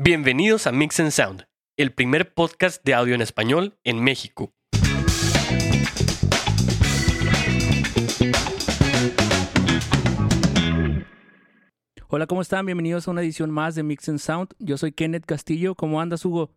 Bienvenidos a Mix and Sound, el primer podcast de audio en español en México. Hola, ¿cómo están? Bienvenidos a una edición más de Mix and Sound. Yo soy Kenneth Castillo. ¿Cómo andas, Hugo?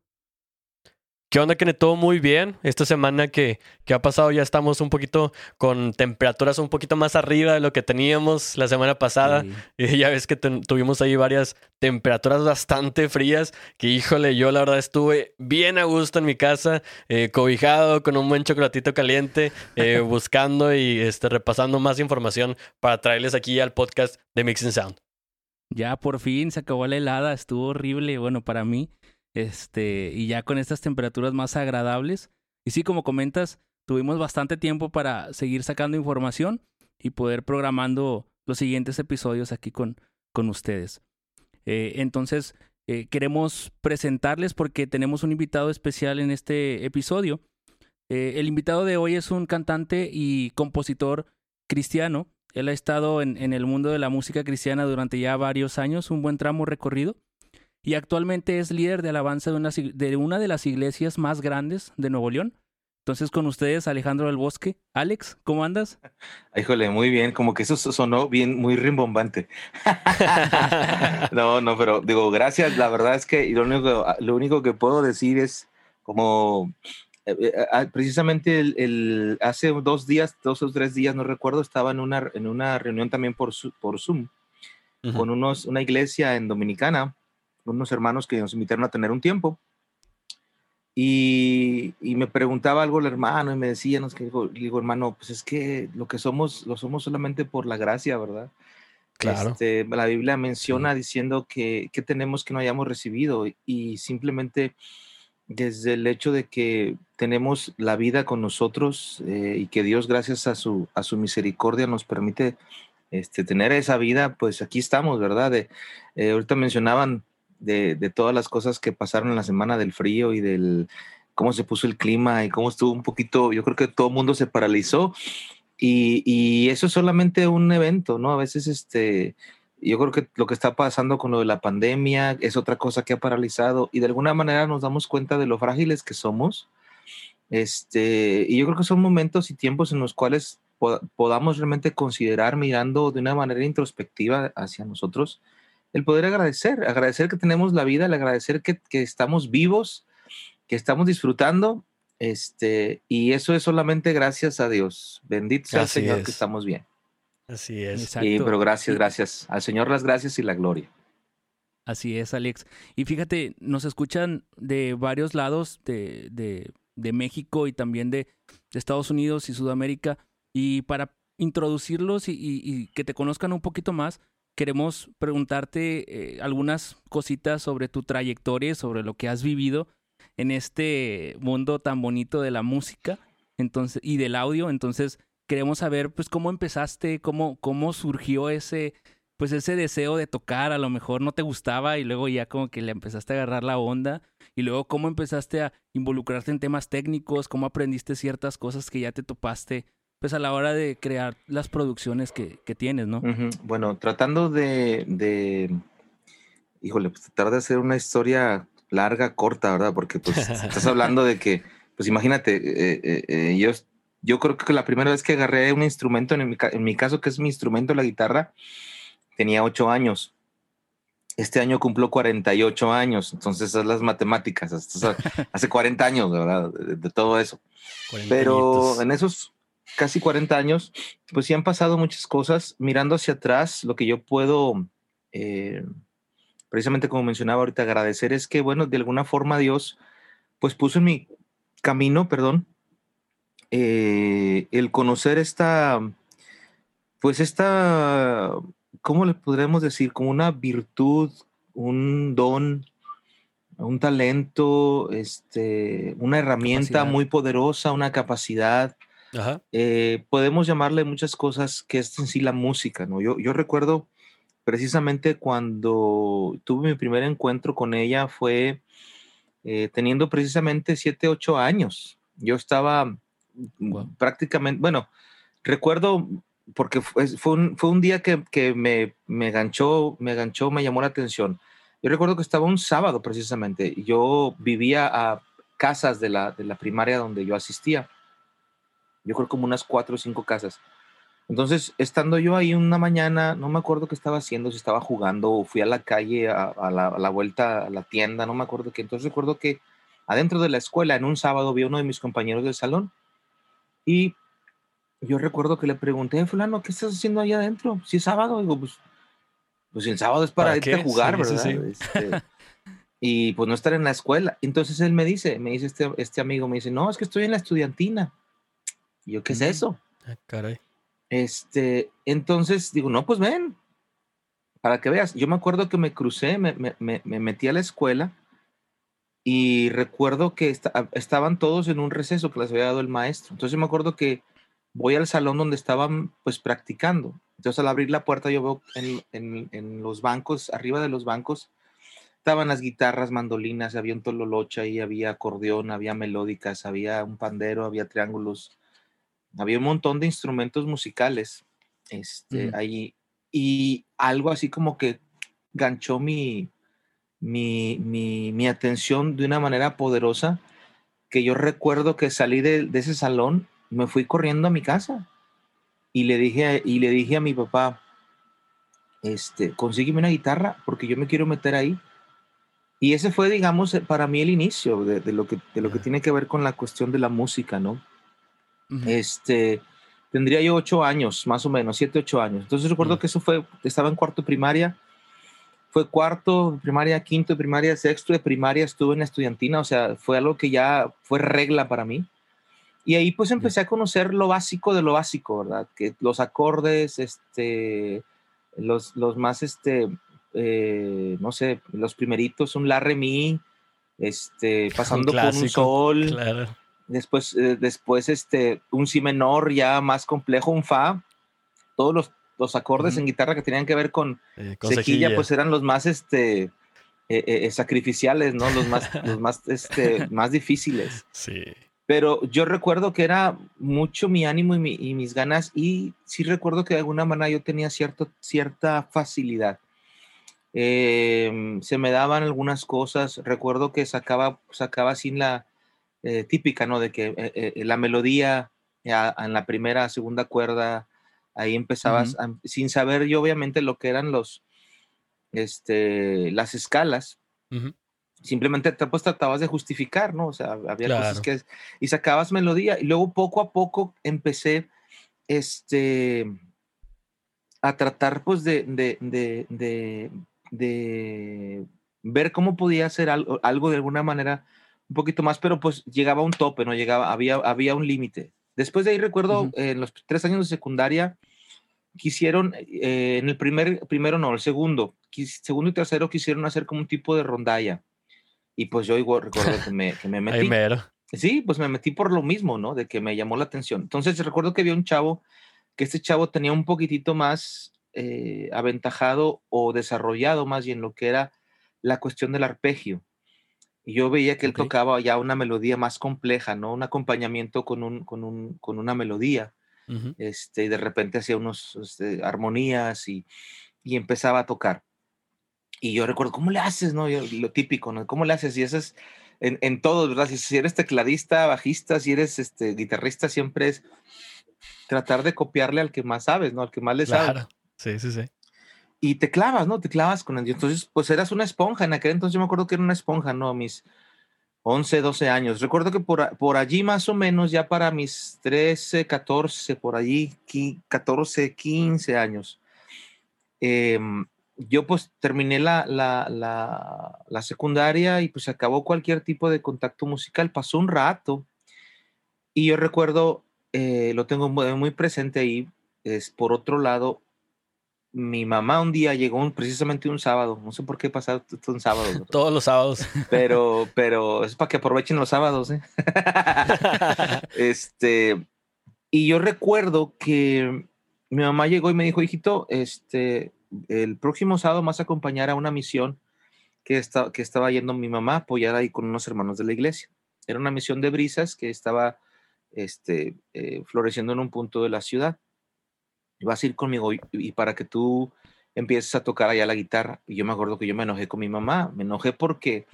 ¿Qué onda, que Todo muy bien. Esta semana que, que, ha pasado ya estamos un poquito con temperaturas un poquito más arriba de lo que teníamos la semana pasada. Y ya ves que tuvimos ahí varias temperaturas bastante frías. Que híjole, yo la verdad estuve bien a gusto en mi casa, eh, cobijado con un buen chocolatito caliente, eh, buscando y este, repasando más información para traerles aquí al podcast de Mixing Sound. Ya por fin se acabó la helada, estuvo horrible, bueno, para mí. Este, y ya con estas temperaturas más agradables. Y sí, como comentas, tuvimos bastante tiempo para seguir sacando información y poder programando los siguientes episodios aquí con, con ustedes. Eh, entonces, eh, queremos presentarles porque tenemos un invitado especial en este episodio. Eh, el invitado de hoy es un cantante y compositor cristiano. Él ha estado en, en el mundo de la música cristiana durante ya varios años, un buen tramo recorrido y actualmente es líder de alabanza de una, de una de las iglesias más grandes de Nuevo León. Entonces con ustedes, Alejandro del Bosque. Alex, ¿cómo andas? Híjole, muy bien, como que eso sonó bien, muy rimbombante. no, no, pero digo, gracias. La verdad es que lo único, lo único que puedo decir es como eh, eh, ah, precisamente el, hace dos días, dos o tres días, no recuerdo, estaba en una, en una reunión también por, por Zoom con unos, una iglesia en Dominicana unos hermanos que nos invitaron a tener un tiempo. Y, me preguntaba algo el hermano y me decía, nos que digo, hermano, pues es que lo que somos, lo somos solamente por la gracia, ¿verdad? Claro. Este, la Biblia menciona diciendo que, que, tenemos que no hayamos recibido y simplemente desde el hecho de que tenemos la vida con nosotros eh, y que Dios gracias a su, a su misericordia nos permite este, tener esa vida, pues aquí estamos, ¿verdad? De, eh, ahorita mencionaban de, todas las cosas que pasaron en la semana del frío y del cómo se puso el clima y cómo estuvo un poquito, yo creo que todo el mundo se paralizó y, eso es solamente un evento, ¿no? A veces este, yo creo que lo que está pasando con lo de la pandemia es otra cosa que ha paralizado y de alguna manera nos damos cuenta de lo frágiles que somos. Este, y yo creo que son momentos y tiempos en los cuales podamos realmente considerar mirando de una manera introspectiva hacia nosotros el poder agradecer, agradecer que tenemos la vida, el agradecer que, estamos vivos, que estamos disfrutando, este, y eso es solamente gracias a Dios. Bendito sea el Señor que estamos bien. Así es. Sí, pero gracias, gracias. Al Señor las gracias y la gloria. Así es, Alex. Y fíjate, nos escuchan de varios lados de, de, de México y también de, Estados Unidos y Sudamérica. Y para introducirlos y, y, que te conozcan un poquito más, queremos preguntarte eh, algunas cositas sobre tu trayectoria, sobre lo que has vivido en este mundo tan bonito de la música entonces, y del audio. Entonces, queremos saber pues cómo empezaste, cómo, cómo surgió ese, pues ese deseo de tocar, a lo mejor no te gustaba y luego ya como que le empezaste a agarrar la onda. Y luego cómo empezaste a involucrarte en temas técnicos, cómo aprendiste ciertas cosas que ya te topaste pues a la hora de crear las producciones que, tienes, ¿no? Bueno, tratando de, de, híjole, pues tratar de hacer una historia larga, corta, ¿verdad? Porque pues estás hablando de que, pues imagínate, eh, eh, eh, yo, yo creo que la primera vez que agarré un instrumento, en mi, en mi caso que es mi instrumento, la guitarra, tenía ocho años. Este año cumplo 48 años, entonces esas las matemáticas, hace 40 años, ¿verdad? De, todo eso. Pero en esos casi 40 años, pues sí han pasado muchas cosas. Mirando hacia atrás, lo que yo puedo, eh, precisamente como mencionaba ahorita, agradecer es que, bueno, de alguna forma Dios, pues puso en mi camino, perdón, eh, el conocer esta, pues esta, ¿cómo le podremos decir? Como una virtud, un don, un talento, este, una herramienta muy poderosa, una capacidad eh, podemos llamarle muchas cosas que es en sí la música, ¿no? Yo, yo recuerdo precisamente cuando tuve mi primer encuentro con ella fue eh, teniendo precisamente 7, 8 años. Yo estaba prácticamente, bueno, recuerdo porque fue, fue, un, fue un, día que, que me, me, ganchó, me ganchó, me llamó la atención. Yo recuerdo que estaba un sábado precisamente. Yo vivía a casas de la, de la primaria donde yo asistía. Yo creo como unas cuatro o cinco casas. Entonces, estando yo ahí una mañana, no me acuerdo qué estaba haciendo, si estaba jugando o fui a la calle a, la, vuelta a la tienda, no me acuerdo qué. Entonces recuerdo que adentro de la escuela, en un sábado, vi a uno de mis compañeros del salón y yo recuerdo que le pregunté, fulano, ¿qué estás haciendo ahí adentro? Si es sábado, digo, pues, pues el sábado es para, irte a jugar, ¿verdad? Este, y pues no estar en la escuela. Entonces él me dice, me dice este, este amigo, me dice, no, es que estoy en la estudiantina. Y yo, ¿qué es eso? Ah, caray. Este, entonces digo, no, pues ven, para que veas. Yo me acuerdo que me crucé, me, me, me metí a la escuela y recuerdo que estaban todos en un receso que les había dado el maestro. Entonces me acuerdo que voy al salón donde estaban pues practicando. Entonces al abrir la puerta yo veo en, en, en los bancos, arriba de los bancos, estaban las guitarras, mandolinas, había un tololocha y había acordeón, había melódicas, había un pandero, había triángulos, había un montón de instrumentos musicales este, allí. Y algo así como que ganchó mi, mi, mi, mi, atención de una manera poderosa que yo recuerdo que salí de, de, ese salón, me fui corriendo a mi casa y le dije, y le dije a mi papá, este, consígueme una guitarra porque yo me quiero meter ahí. Y ese fue, digamos, para mí el inicio de, de lo, que, de lo que tiene que ver con la cuestión de la música, ¿no? Este, tendría yo ocho años, más o menos, siete, ocho años. Entonces recuerdo que eso fue, estaba en cuarto de primaria, fue cuarto de primaria, quinto de primaria, sexto de primaria, estuve en la estudiantina, o sea, fue algo que ya fue regla para mí. Y ahí pues empecé a conocer lo básico de lo básico, ¿verdad? Que los acordes, este, los, los más, este, eh, no sé, los primeritos, un la, re, mi, este, pasando por un sol, claro. Después, eh, después este, un si menor ya más complejo, un fa. Todos los, los acordes en guitarra que tenían que ver con, eh, sequilla, pues eran los más este, eh, sacrificiales, ¿no? Los más, los más, este, más difíciles. Sí. Pero yo recuerdo que era mucho mi ánimo y, y, mis ganas y sí recuerdo que de alguna manera yo tenía cierto, cierta facilidad. Em, se me daban algunas cosas. Recuerdo que sacaba, sacaba sin la, eh, típica, ¿no? De que eh, eh, la melodía en la primera, segunda cuerda, ahí empezabas, sin saber yo obviamente lo que eran los, este, las escalas. Simplemente pues tratabas de justificar, ¿no? O sea, había cosas que... Y sacabas melodía y luego poco a poco empecé, este, a tratar pues de, de, de, de ver cómo podía hacer algo, algo de alguna manera un poquito más, pero pues llegaba a un tope, ¿no? Llegaba, había, había un límite. Después de ahí recuerdo, en los tres años de secundaria, quisieron, eh, en el primer, primero no, el segundo, segundo y tercero quisieron hacer como un tipo de rondalla. Y pues yo igual recuerdo que me, que me metí. Sí, pues me metí por lo mismo, ¿no? De que me llamó la atención. Entonces recuerdo que había un chavo, que este chavo tenía un poquitito más eh, aventajado o desarrollado más bien lo que era la cuestión del arpegio. Y yo veía que él tocaba ya una melodía más compleja, ¿no? Un acompañamiento con, un, con, un, con una melodía. este, y de repente hacía unos este, armonías y, y, empezaba a tocar. Y yo recuerdo, ¿cómo le haces, no? lo típico, ¿no? ¿Cómo le haces? Y eso es en, en todo, ¿verdad? Si, si, eres tecladista, bajista, si eres este, guitarrista, siempre es tratar de copiarle al que más sabes, ¿no? Al que más le claro. sabe. Sí, sí, sí y te clavas, ¿no? Te clavas con él. Entonces, pues eras una esponja. En aquel entonces yo me acuerdo que era una esponja, ¿no? Mis 11, 12 años. Recuerdo que por, por allí más o menos, ya para mis 13, 14, por allí, 14, 15 años, em, yo pues terminé la, la, la, la, secundaria y pues acabó cualquier tipo de contacto musical. Pasó un rato y yo recuerdo, eh, lo tengo muy presente ahí, es por otro lado, mi mamá un día llegó precisamente un sábado, no sé por qué pasado un sábado. Todos los sábados. Pero, pero es para que aprovechen los sábados, ¿eh? este, y yo recuerdo que mi mamá llegó y me dijo, hijito, este, el próximo sábado vas a acompañar a una misión que, está, que estaba yendo mi mamá apoyada ahí con unos hermanos de la iglesia. Era una misión de brisas que estaba este, eh, floreciendo en un punto de la ciudad vas a ir conmigo y, para que tú empiezas a tocar allá la guitarra. Y yo me acuerdo que yo me enojé con mi mamá, me enojé porque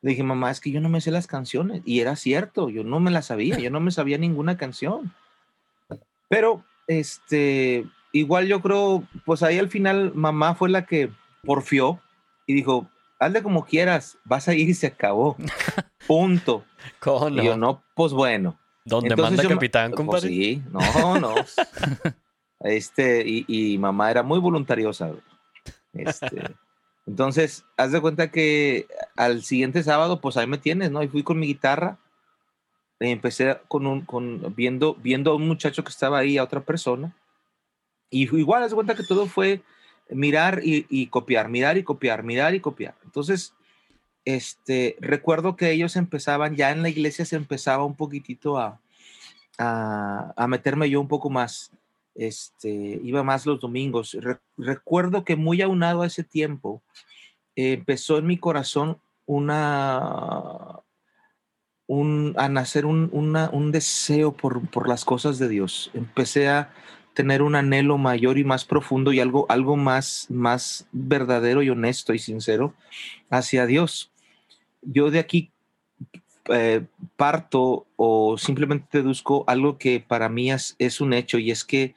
le dije, mamá, es que yo no me sé las canciones. Y era cierto, yo no me las sabía, yo no me sabía ninguna canción. Pero, este, igual yo creo, pues ahí al final mamá fue la que porfió y dijo, hazle como quieras, vas a ir y se acabó. Punto. ¿Cómo Y yo, no, pues bueno. ¿Dónde manda capitán, pues compadre? sí, no, no. este, y, y, mamá era muy voluntariosa. Este, entonces, haz de cuenta que al siguiente sábado, pues ahí me tienes, ¿no? Y fui con mi guitarra. Y empecé con un, con, viendo, viendo a un muchacho que estaba ahí, a otra persona. Y igual, haz de cuenta que todo fue mirar y, y copiar, mirar y copiar, mirar y copiar. Entonces, este, recuerdo que ellos empezaban, ya en la iglesia se empezaba un poquitito a, a, a meterme yo un poco más, este, iba más los domingos. Re, recuerdo que muy aunado a ese tiempo, empezó en mi corazón una, un, a nacer un, una, un deseo por, por las cosas de Dios. Empecé a tener un anhelo mayor y más profundo y algo, algo más, más verdadero y honesto y sincero hacia Dios yo de aquí eh, parto o simplemente deduzco algo que para mí es, un hecho y es que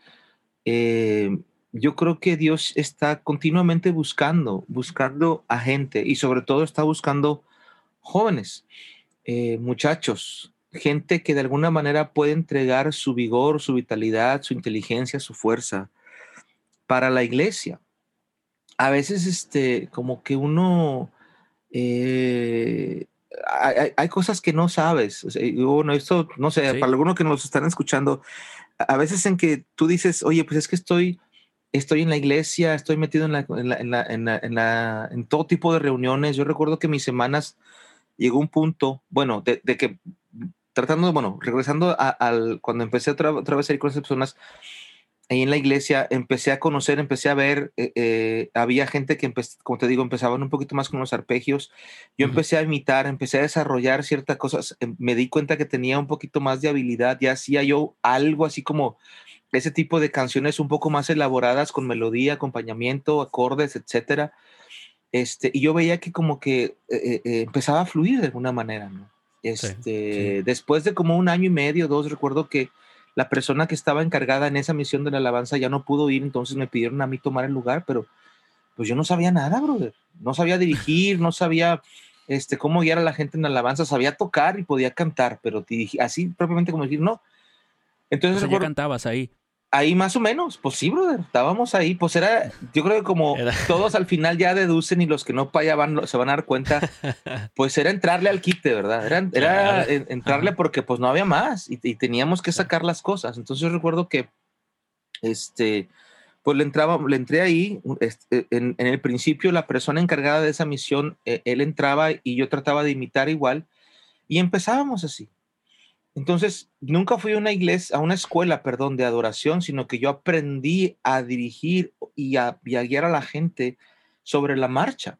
eh, yo creo que Dios está continuamente buscando, buscando a gente y sobre todo está buscando jóvenes, eh, muchachos, gente que de alguna manera puede entregar su vigor, su vitalidad, su inteligencia, su fuerza para la iglesia. A veces, este, como que uno hay, hay, cosas que no sabes. O sea, bueno, esto, no sé, sí. para algunos que nos están escuchando, a veces en que tú dices, oye, pues es que estoy, estoy en la iglesia, estoy metido en, la, en, la, en, la, en, la, en, la, en todo tipo de reuniones. Yo recuerdo que mis semanas llegó un punto, bueno, de, de que tratando, bueno, regresando a, al, cuando empecé otra, otra vez a ir con esas personas, ahí en la iglesia empecé a conocer, empecé a ver, eh, eh, había gente que, como te digo, empezaban un poquito más con los arpegios. Yo uh -huh. empecé a imitar, empecé a desarrollar ciertas cosas. Em, me di cuenta que tenía un poquito más de habilidad. Ya hacía yo algo así como ese tipo de canciones un poco más elaboradas con melodía, acompañamiento, acordes, etcétera. Este, y yo veía que como que eh, empezaba a fluir de alguna manera, ¿no? Este, sí, sí. Después de como un año y medio, dos, recuerdo que la persona que estaba encargada en esa misión de la alabanza ya no pudo ir, entonces me pidieron a mí tomar el lugar, pero pues yo no sabía nada, brother. No sabía dirigir, no sabía este, cómo guiar a la gente en la alabanza, sabía tocar y podía cantar, pero así propiamente como decir, no. Entonces, o sea, recuerdo, cantabas ahí. Ahí más o menos, pues sí, brother, estábamos ahí, pues era, yo creo que como era. todos al final ya deducen y los que no para allá van, se van a dar cuenta, pues era entrarle al quite, ¿verdad? Era, era claro. entrarle Ajá. porque pues no había más y, y, teníamos que sacar las cosas. Entonces yo recuerdo que, este, pues le entraba, le entré ahí, este, en, en, el principio la persona encargada de esa misión, eh, él entraba y yo trataba de imitar igual y empezábamos así. Entonces, nunca fui a una iglesia, a una escuela, perdón, de adoración, sino que yo aprendí a dirigir y a, y a guiar a la gente sobre la marcha.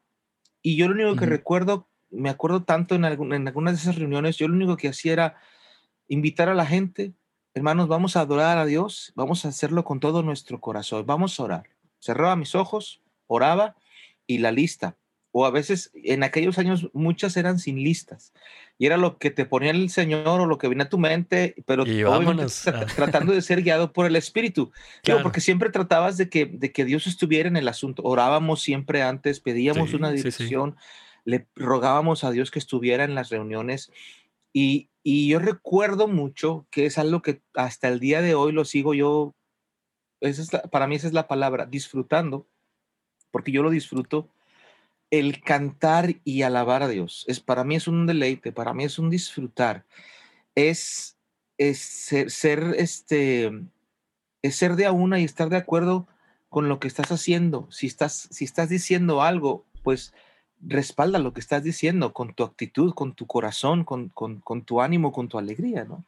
Y yo lo único que uh -huh. recuerdo, me acuerdo tanto en, algún, en algunas de esas reuniones, yo lo único que hacía era invitar a la gente, hermanos, vamos a adorar a Dios, vamos a hacerlo con todo nuestro corazón, vamos a orar. Cerraba mis ojos, oraba y la lista, o a veces en aquellos años muchas eran sin listas y era lo que te ponía el Señor o lo que venía a tu mente, pero tra tratando de ser guiado por el Espíritu. Claro. Digo, porque siempre tratabas de que, de que Dios estuviera en el asunto. Orábamos siempre antes, pedíamos sí, una dirección, sí, sí. le rogábamos a Dios que estuviera en las reuniones y, y yo recuerdo mucho que es algo que hasta el día de hoy lo sigo yo, esa es la, para mí esa es la palabra, disfrutando, porque yo lo disfruto el cantar y alabar a Dios. Es, para mí es un deleite, para mí es un disfrutar. Es, es ser, ser, este, es ser de a una y estar de acuerdo con lo que estás haciendo. Si estás, si estás diciendo algo, pues respalda lo que estás diciendo con tu actitud, con tu corazón, con, con, con tu ánimo, con tu alegría, ¿no?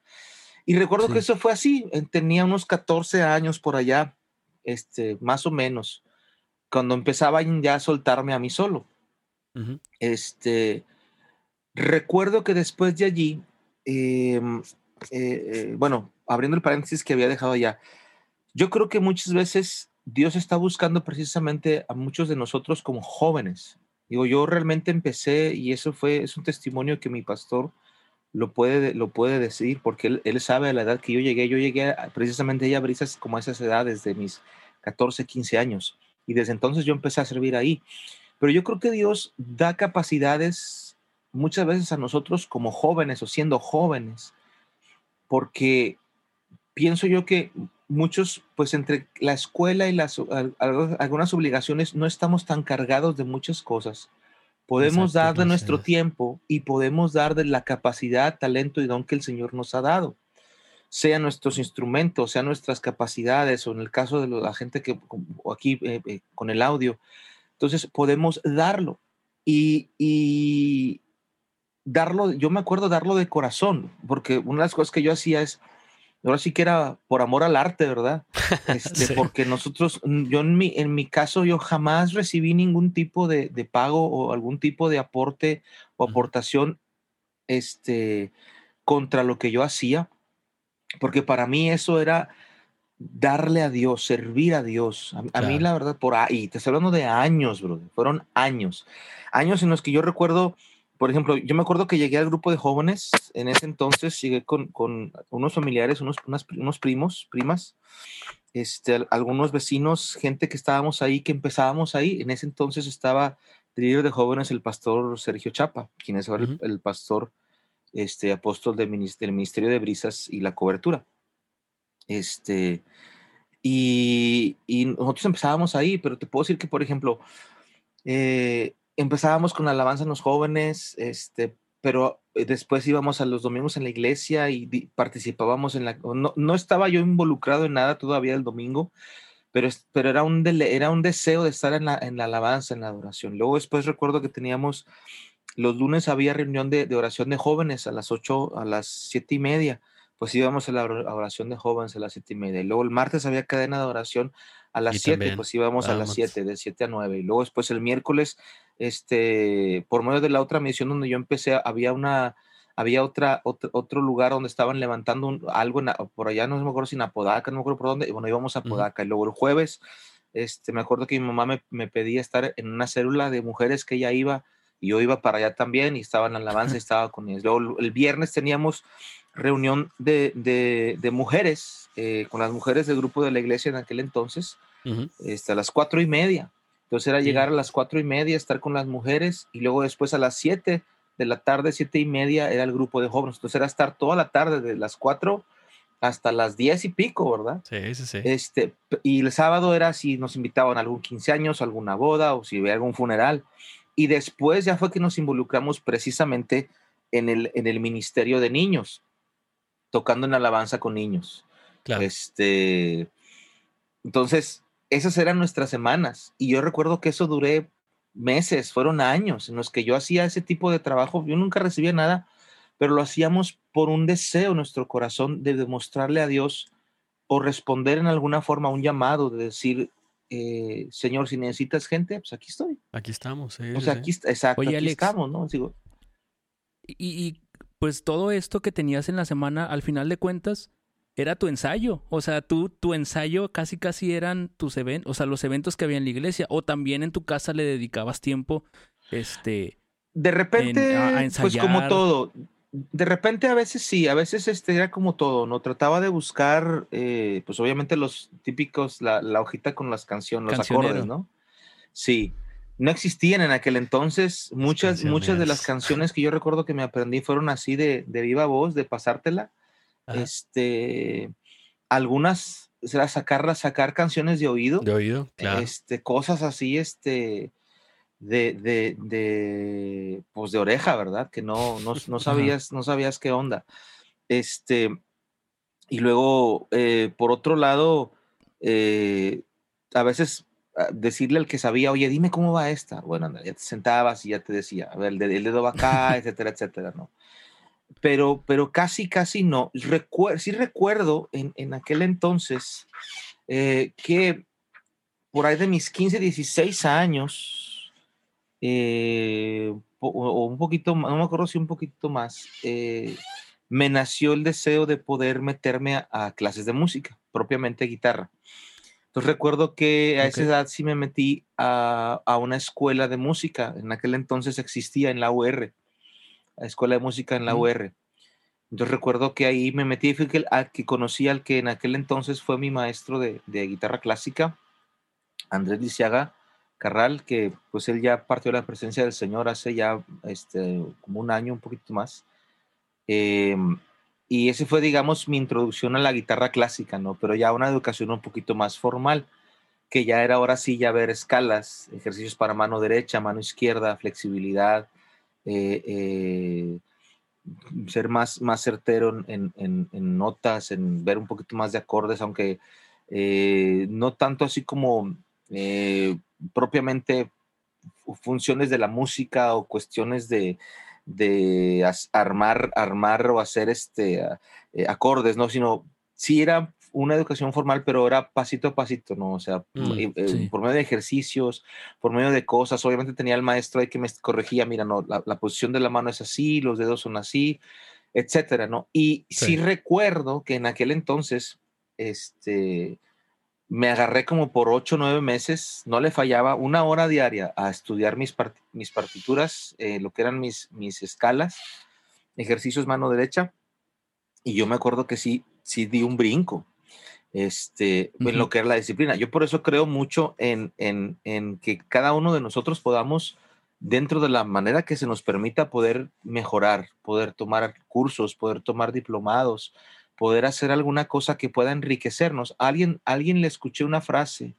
Y recuerdo sí. que eso fue así. Tenía unos 14 años por allá, este, más o menos, cuando empezaba ya a soltarme a mí solo. Este, recuerdo que después de allí, eh, eh, eh, bueno, abriendo el paréntesis que había dejado ya, yo creo que muchas veces Dios está buscando precisamente a muchos de nosotros como jóvenes. Digo, yo realmente empecé y eso fue, es un testimonio que mi pastor lo puede, lo puede decir porque él, él sabe a la edad que yo llegué. Yo llegué precisamente ya a brisas como a esas edades de mis 14, 15 años. Y desde entonces yo empecé a servir ahí. Pero yo creo que Dios da capacidades muchas veces a nosotros como jóvenes o siendo jóvenes, porque pienso yo que muchos, pues entre la escuela y las algunas obligaciones no estamos tan cargados de muchas cosas. Podemos dar de nuestro tiempo y podemos dar de la capacidad, talento y don que el Señor nos ha dado. Sea nuestros instrumentos, sea nuestras capacidades, o en el caso de la gente que aquí eh, eh, con el audio. Entonces podemos darlo. Y, y darlo, yo me acuerdo darlo de corazón, porque una de las cosas que yo hacía es, ahora sí que era por amor al arte, ¿verdad? Este, Porque nosotros, mm, yo en mi, en mi caso, yo jamás recibí ningún tipo de, de pago o algún tipo de aporte o aportación este, contra lo que yo hacía, porque para mí eso era darle a Dios, servir a Dios. A, mí la verdad, por ahí, te estoy hablando de años, bro, fueron años, años en los que yo recuerdo por ejemplo, yo me acuerdo que llegué al grupo de jóvenes, en ese entonces llegué con, con unos familiares, unos, unos primos, primas, este, algunos vecinos, gente que estábamos ahí, que empezábamos ahí. En ese entonces estaba el líder de jóvenes, el pastor Sergio Chapa, quien es ahora el, pastor este, apóstol del Ministerio de Brisas y la Cobertura. Este, y, y, nosotros empezábamos ahí, pero te puedo decir que, por ejemplo, eh, empezábamos con la alabanza en los jóvenes, este, pero eh, después íbamos a los domingos en la iglesia y participábamos en la... No, no, estaba yo involucrado en nada todavía el domingo, pero, pero era, un era un deseo de estar en la, en la alabanza, en la adoración. Luego después recuerdo que teníamos, los lunes había reunión de, de oración de jóvenes a las ocho, a las siete y media, pues íbamos a la oración de jóvenes a las siete y media. Y luego el martes había cadena de oración a las 7, pues íbamos a las 7, de 7 a 9. Y luego después el miércoles, este, por medio de la otra misión donde yo empecé, había una, había otra, otro, lugar donde estaban levantando algo por allá, no me acuerdo si en Apodaca, no me acuerdo por dónde, y bueno, íbamos a Apodaca. Y luego el jueves, este, me acuerdo que mi mamá me, me, pedía estar en una célula de mujeres que ella iba, y yo iba para allá también, y estaba en la alabanza, y estaba con ellos. Luego el viernes teníamos reunión de, de, de mujeres, eh, con las mujeres del grupo de la iglesia en aquel entonces, hasta este, a las cuatro y media. Entonces era llegar a las cuatro y media, estar con las mujeres y luego después a las siete de la tarde, siete y media, era el grupo de jóvenes. Entonces era estar toda la tarde, de las cuatro hasta las diez y pico, ¿verdad? Sí, sí, sí. Este, y el sábado era si nos invitaban a algún 15 años, alguna boda o si había algún funeral. Y después ya fue que nos involucramos precisamente en el, en el ministerio de niños, tocando en alabanza con niños. Claro. Este, entonces, esas eran nuestras semanas. Y yo recuerdo que eso duré meses, fueron años en los que yo hacía ese tipo de trabajo. Yo nunca recibía nada, pero lo hacíamos por un deseo en nuestro corazón de demostrarle a Dios o responder en alguna forma a un llamado, de decir, eh, Señor, si necesitas gente, pues aquí estoy. Aquí estamos. o sea, aquí, exacto, aquí estamos, ¿no? y, y pues todo esto que tenías en la semana, al final de cuentas, era tu ensayo. O sea, tú, tu ensayo casi casi eran tus eventos, o sea, los eventos que había en la iglesia. O también en tu casa le dedicabas tiempo, este. De repente, pues como todo. De repente a veces sí, a veces este era como todo, ¿no? Trataba de buscar, eh, pues obviamente los típicos, la, la, hojita con las canciones, los acordes, ¿no? Sí, no existían en aquel entonces. Muchas, muchas de las canciones que yo recuerdo que me aprendí fueron así de, de viva voz, de pasártela este, algunas, será sacar, sacar canciones de oído. De oído, claro. Este, cosas así, este, de, de, de, pues de oreja, ¿verdad? Que no, no, no sabías, no sabías qué onda. Este, y luego, eh, por otro lado, eh, a veces decirle al que sabía, oye, dime cómo va esta. Bueno, ya te sentabas y ya te decía, a ver, el dedo va acá, etcétera, etcétera, ¿no? pero, pero casi, casi no. sí recuerdo en, en aquel entonces eh, que por ahí de mis 15, 16 años, eh, o, un poquito más, no me acuerdo si un poquito más, eh, me nació el deseo de poder meterme a, clases de música, propiamente guitarra. Entonces recuerdo que a esa edad sí me metí a, a, una escuela de música. En aquel entonces existía en la UR, la escuela de música en la UR. Entonces recuerdo que ahí me metí, fui que, a, que conocí al que en aquel entonces fue mi maestro de, de guitarra clásica, Andrés Lisiaga Carral, que pues él ya partió de la presencia del Señor hace ya este, como un año, un poquito más. Eh, y ese fue, digamos, mi introducción a la guitarra clásica, ¿no? Pero ya una educación un poquito más formal, que ya era ahora sí ya ver escalas, ejercicios para mano derecha, mano izquierda, flexibilidad, eh, eh, ser más, más certero en, en, notas, en ver un poquito más de acordes, aunque eh, no tanto así como propiamente funciones de la música o cuestiones de, de armar, armar o hacer este, eh, acordes, ¿no? Sino sí era una educación formal, pero era pasito a pasito, ¿no? O sea, mm, eh, por medio de ejercicios, por medio de cosas. Obviamente tenía el maestro ahí que me corregía, mira, no, la, posición de la mano es así, los dedos son así, etcétera, ¿no? Y sí recuerdo que en aquel entonces, este, me agarré como por ocho o nueve meses, no le fallaba una hora diaria a estudiar mis, mis partituras, eh, lo que eran mis, mis escalas, ejercicios mano derecha, y yo me acuerdo que sí, sí di un brinco este, en lo que era la disciplina. Yo por eso creo mucho en, en, en que cada uno de nosotros podamos, dentro de la manera que se nos permita, poder mejorar, poder tomar cursos, poder tomar diplomados, poder hacer alguna cosa que pueda enriquecernos. alguien, alguien le escuché una frase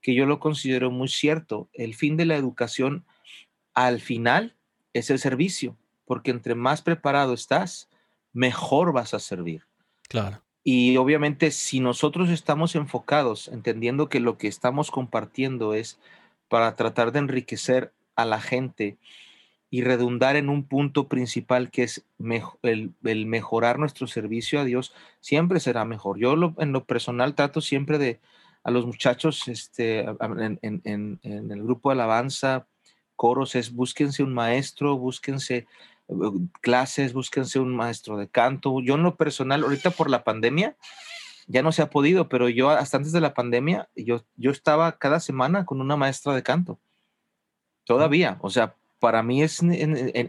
que yo lo considero muy cierto. El fin de la educación al final es el servicio, porque entre más preparado estás, mejor vas a servir. Claro. Y obviamente si nosotros estamos enfocados, entendiendo que lo que estamos compartiendo es para tratar de enriquecer a la gente, y redundar en un punto principal que es el, mejorar nuestro servicio a Dios, siempre será mejor. Yo en lo personal trato siempre de a los muchachos este, en, el grupo de alabanza, coros, es búsquense un maestro, búsquense uh, clases, búsquense un maestro de canto. Yo en lo personal, ahorita por la pandemia, ya no se ha podido, pero yo hasta antes de la pandemia, yo, yo estaba cada semana con una maestra de canto. Todavía, o sea, para mí es en,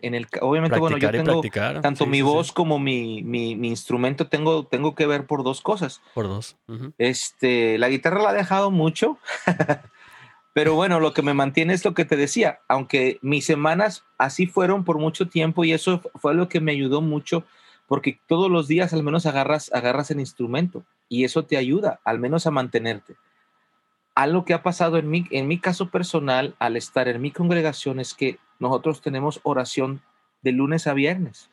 el obviamente bueno yo tengo tanto mi voz como mi, mi, instrumento tengo tengo que ver por dos cosas. Por dos este la guitarra la ha dejado mucho pero bueno lo que me mantiene es lo que te decía aunque mis semanas así fueron por mucho tiempo y eso fue lo que me ayudó mucho porque todos los días al menos agarras agarras el instrumento y eso te ayuda al menos a mantenerte. Algo que ha pasado en mi, en mi caso personal al estar en mi congregación es que nosotros tenemos oración de lunes a viernes,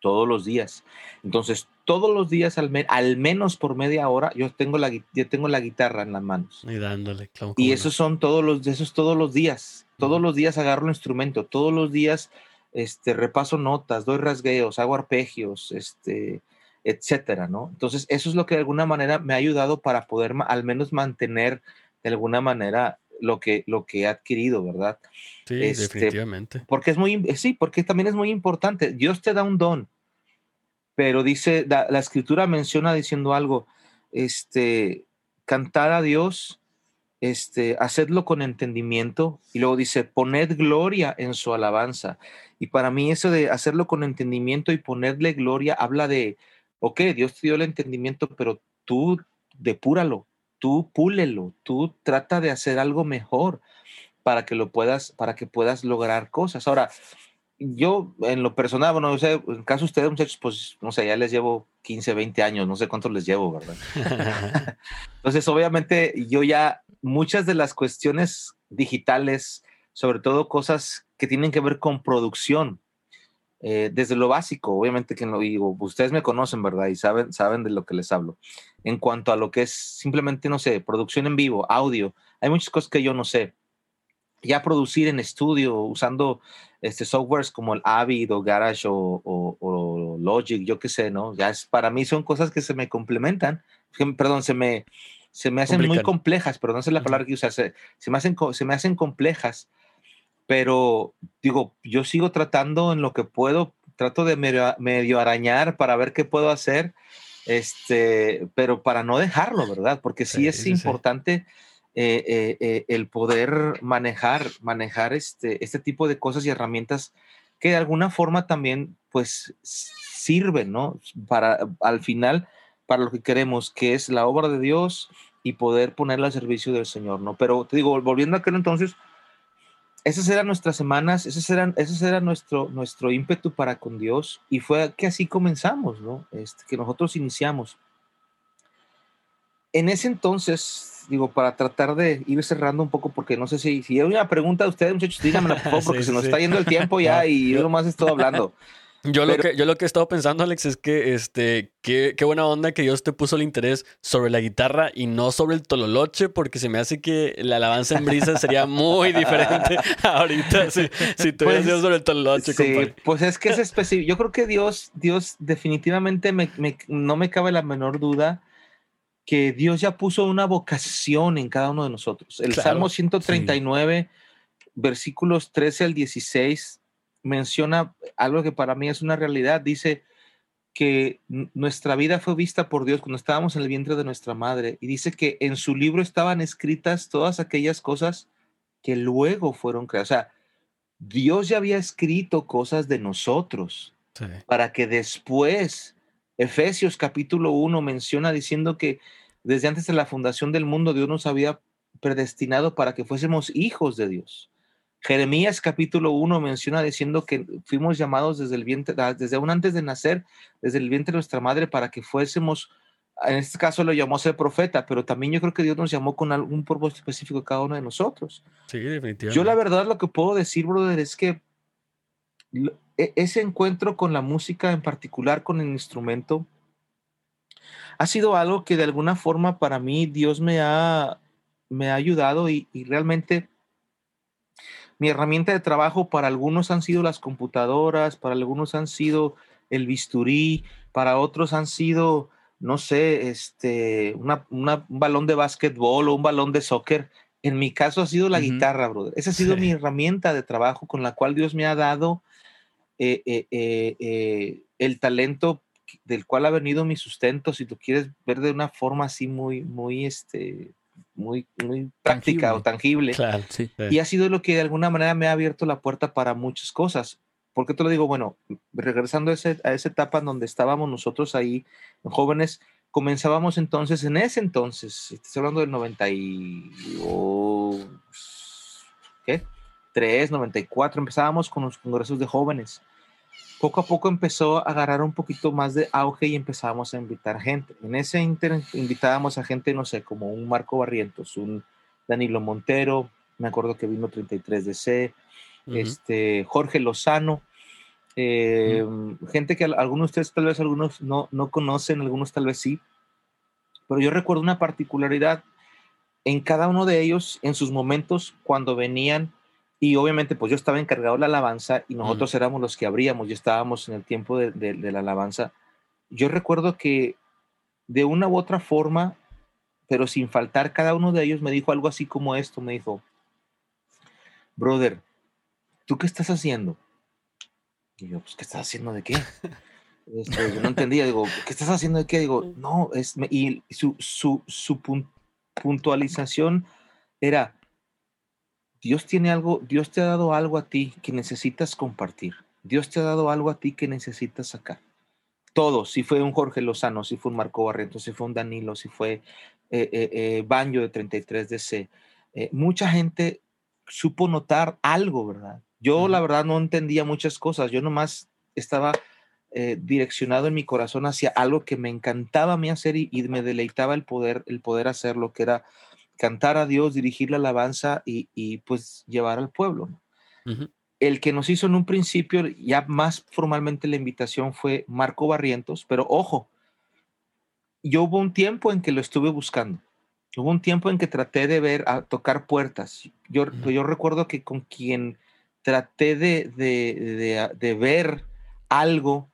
todos los días. Entonces, todos los días, al, al menos por media hora, yo tengo, la, yo tengo la guitarra en las manos. Y dándole. y esos son todos los, esos todos los días. Todos los días agarro un instrumento, todos los días este, repaso notas, doy rasgueos, hago arpegios, este, etcétera, ¿no? Entonces, eso es lo que de alguna manera me ha ayudado para poder al menos mantener de alguna manera lo que, lo que he adquirido, ¿verdad? Sí, este, definitivamente. Porque es muy, sí, porque también es muy importante. Dios te da un don, pero dice, la, escritura menciona diciendo algo, este, cantar a Dios, este, hacedlo con entendimiento, y luego dice, poned gloria en su alabanza. Y para mí eso de hacerlo con entendimiento y ponerle gloria habla de, ok, Dios te dio el entendimiento, pero tú depúralo, tú púlelo, tú trata de hacer algo mejor para que lo puedas, para que puedas lograr cosas. Ahora, yo en lo personal, bueno, sea, en caso de ustedes, muchachos, pues, no sé, ya les llevo 15, 20 años, no sé cuántos les llevo, ¿verdad? Entonces, obviamente, yo ya muchas de las cuestiones digitales, sobre todo cosas que tienen que ver con producción, eh, desde lo básico, obviamente que no digo, ustedes me conocen, ¿verdad? Y saben, saben de lo que les hablo. En cuanto a lo que es simplemente, no sé, producción en vivo, audio, hay muchas cosas que yo no sé. Ya producir en estudio usando este softwares como el Avid o Garage o, Logic, yo qué sé, ¿no? Ya es, para mí son cosas que se me complementan, perdón, se me, se me hacen muy complejas, perdón, esa es la palabra que usar, se, se, me hacen, se me hacen complejas pero digo, yo sigo tratando en lo que puedo, trato de medio, arañar para ver qué puedo hacer, Este, pero para no dejarlo, ¿verdad? Porque sí, es importante eh, eh, eh, el poder manejar, manejar este, este tipo de cosas y herramientas que de alguna forma también, pues, sirven, ¿no? Para, al final, para lo que queremos, que es la obra de Dios y poder ponerla al servicio del Señor, ¿no? Pero te digo, volviendo a aquel entonces, esas eran nuestras semanas, esas eran, ese era nuestro, nuestro ímpetu para con Dios y fue que así comenzamos, ¿no? Este, que nosotros iniciamos. En ese entonces, digo, para tratar de ir cerrando un poco, porque no sé si, si hay una pregunta de ustedes, muchachos, díganmela por favor, porque se nos está yendo el tiempo ya y yo nomás estoy hablando. Yo, lo que, yo lo que he estado pensando, Alex, es que este, qué, qué, buena onda que Dios te puso el interés sobre la guitarra y no sobre el tololoche, porque se me hace que la alabanza en brisa sería muy diferente ahorita si, si te pues, sobre el tololoche, sí, Pues es que es específico. Yo creo que Dios, Dios definitivamente me, no me cabe la menor duda que Dios ya puso una vocación en cada uno de nosotros. El Salmo 139, versículos 13 al 16 menciona algo que para mí es una realidad. Dice que nuestra vida fue vista por Dios cuando estábamos en el vientre de nuestra madre y dice que en su libro estaban escritas todas aquellas cosas que luego fueron creadas. O sea, Dios ya había escrito cosas de nosotros para que después, Efesios capítulo 1 menciona diciendo que desde antes de la fundación del mundo Dios nos había predestinado para que fuésemos hijos de Dios. Jeremías capítulo 1 menciona diciendo que fuimos llamados desde el vientre, ah, desde aún antes de nacer, desde el vientre de nuestra madre para que fuésemos, en este caso lo llamó a ser profeta, pero también yo creo que Dios nos llamó con algún propósito específico cada uno de nosotros. Sí, definitivamente. Yo la verdad lo que puedo decir, brother, es que e, ese encuentro con la música, en particular con el instrumento, ha sido algo que de alguna forma para mí Dios me ha, me ha ayudado y, y realmente mi herramienta de trabajo para algunos han sido las computadoras, para algunos han sido el bisturí, para otros han sido, no sé, este, una, un balón de básquetbol o un balón de soccer. En mi caso ha sido la guitarra, brother. Esa ha sido mi herramienta de trabajo con la cual Dios me ha dado eh, eh, eh, el talento del cual ha venido mi sustento, si tú quieres ver de una forma así muy, muy, este, muy, muy práctica o tangible. Y ha sido lo que de alguna manera me ha abierto la puerta para muchas cosas. ¿Por qué te lo digo? Bueno, regresando a, a esa etapa en donde estábamos nosotros ahí, jóvenes, comenzábamos entonces, en ese entonces, estoy hablando del 90 y... ¿Qué? 3, 94, empezábamos con los congresos de jóvenes poco a poco empezó a agarrar un poquito más de auge y empezamos a invitar gente. En ese inter invitábamos a gente, no sé, como un Marco Barrientos, un Danilo Montero, me acuerdo que vino 33DC, este, Jorge Lozano, eh, gente que algunos de ustedes tal vez algunos no, no conocen, algunos tal vez sí, pero yo recuerdo una particularidad en cada uno de ellos, en sus momentos, cuando venían y obviamente, pues yo estaba encargado de la alabanza y nosotros éramos los que abríamos, y estábamos en el tiempo de, la alabanza. Yo recuerdo que de una u otra forma, pero sin faltar, cada uno de ellos me dijo algo así como esto, me dijo, brother, ¿tú qué estás haciendo? Y yo, pues, ¿qué estás haciendo de qué? Este, yo no entendía, digo, ¿qué estás haciendo de qué? Digo, no, es, y su, su, su puntualización era, Dios tiene algo, Dios te ha dado algo a ti que necesitas compartir. Dios te ha dado algo a ti que necesitas sacar. Todo, si fue un Jorge Lozano, si fue un Marco Barreto, si fue un Danilo, si fue eh, eh, eh Baño de 33DC, eh, mucha gente supo notar algo, ¿verdad? Yo la verdad no entendía muchas cosas, yo nomás estaba direccionado en mi corazón hacia algo que me encantaba a mí hacer y, y, me deleitaba el poder, el poder hacerlo, que era cantar a Dios, dirigir la alabanza y, pues llevar al pueblo. El que nos hizo en un principio, ya más formalmente la invitación fue Marco Barrientos, pero ojo, yo hubo un tiempo en que lo estuve buscando. Hubo un tiempo en que traté de ver, a tocar puertas. Yo, yo recuerdo que con quien traté de, de, de ver algo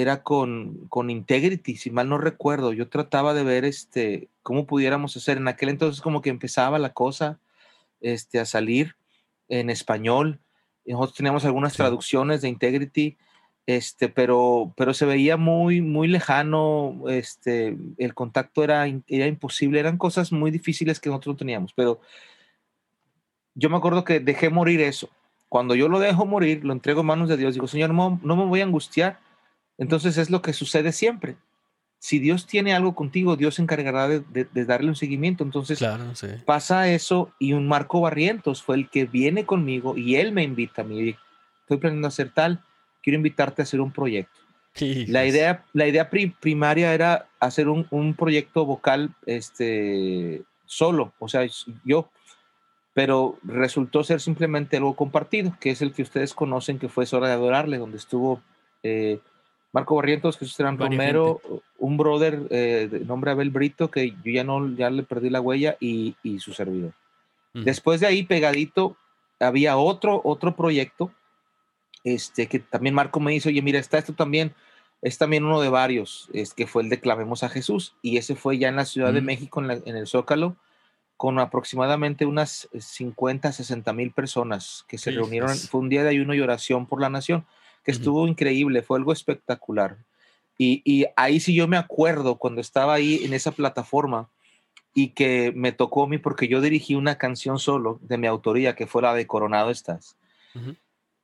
era con, con Integrity, si mal no recuerdo. Yo trataba de ver este, cómo pudiéramos hacer. En aquel entonces como que empezaba la cosa este, a salir en español. nosotros teníamos algunas traducciones de Integrity este, pero, pero se veía muy, muy lejano, este, el contacto era, era imposible, eran cosas muy difíciles que nosotros teníamos, pero yo me acuerdo que dejé morir eso. Cuando yo lo dejo morir, lo entrego en manos de Dios, digo, Señor, no, no me voy a angustiar. Entonces es lo que sucede siempre. Si Dios tiene algo contigo, Dios se encargará de, darle un seguimiento. Entonces pasa eso y un Marco Barrientos fue el que viene conmigo y él me invita a mí. Estoy planeando hacer tal, quiero invitarte a hacer un proyecto. La idea, la idea primaria era hacer un, un, proyecto vocal este, solo, o sea, yo, pero resultó ser simplemente algo compartido, que es el que ustedes conocen, que fue Hora de Adorarle, donde estuvo eh, Marco Barrientos, Jesús Terán Romero, un brother eh, de nombre Abel Brito, que yo ya no, ya le perdí la huella, y, y su servidor. Después de ahí, pegadito, había otro, otro proyecto este, que también Marco me dice, oye, mira, está esto también, es también uno de varios, es que fue el de Clamemos a Jesús, y ese fue ya en la Ciudad de México, en, el Zócalo, con aproximadamente unas 50, 60 mil personas que se reunieron, fue un día de ayuno y oración por la nación, que estuvo increíble, fue algo espectacular. Y, y, ahí sí yo me acuerdo cuando estaba ahí en esa plataforma y que me tocó a mí porque yo dirigí una canción solo de mi autoría, que fue la de Coronado Estás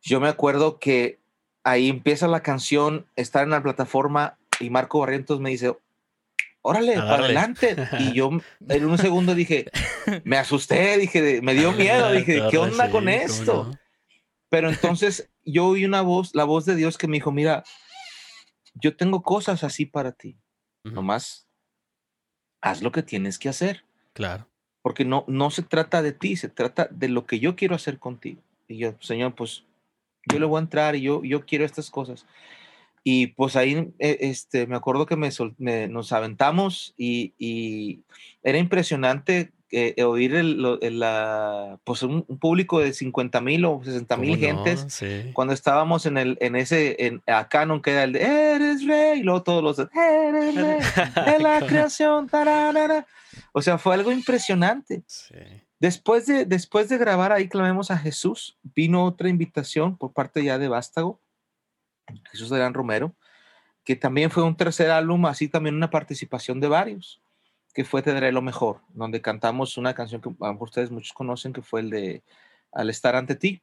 yo me acuerdo que ahí empieza la canción, estar en la plataforma y Marco Barrientos me dice, órale, para adelante. Y yo en un segundo dije, me asusté, dije, me dio miedo, dije, ¿qué onda con esto? Pero entonces yo oí una voz, la voz de Dios que me dijo, mira, yo tengo cosas así para ti, nomás haz lo que tienes que hacer. Claro. Porque no, no se trata de ti, se trata de lo que yo quiero hacer contigo. Y yo, Señor, pues yo le voy a entrar y yo, yo quiero estas cosas. Y pues ahí eh, este, me acuerdo que me, nos aventamos y, y, era impresionante eh, oír el, la, pues un, público de 50 mil o 60 mil gentes cuando estábamos en, el, en ese, en, acá no queda el de Eres rey y luego todos los Eres rey de la creación. O sea, fue algo impresionante. Sí. Después de, después de grabar ahí Clamemos a Jesús, vino otra invitación por parte ya de Vástago, Jesús Adrián Romero, que también fue un tercer álbum, así también una participación de varios, que fue Te daré lo mejor, donde cantamos una canción que a lo mejor ustedes muchos conocen, que fue el de Al estar ante ti,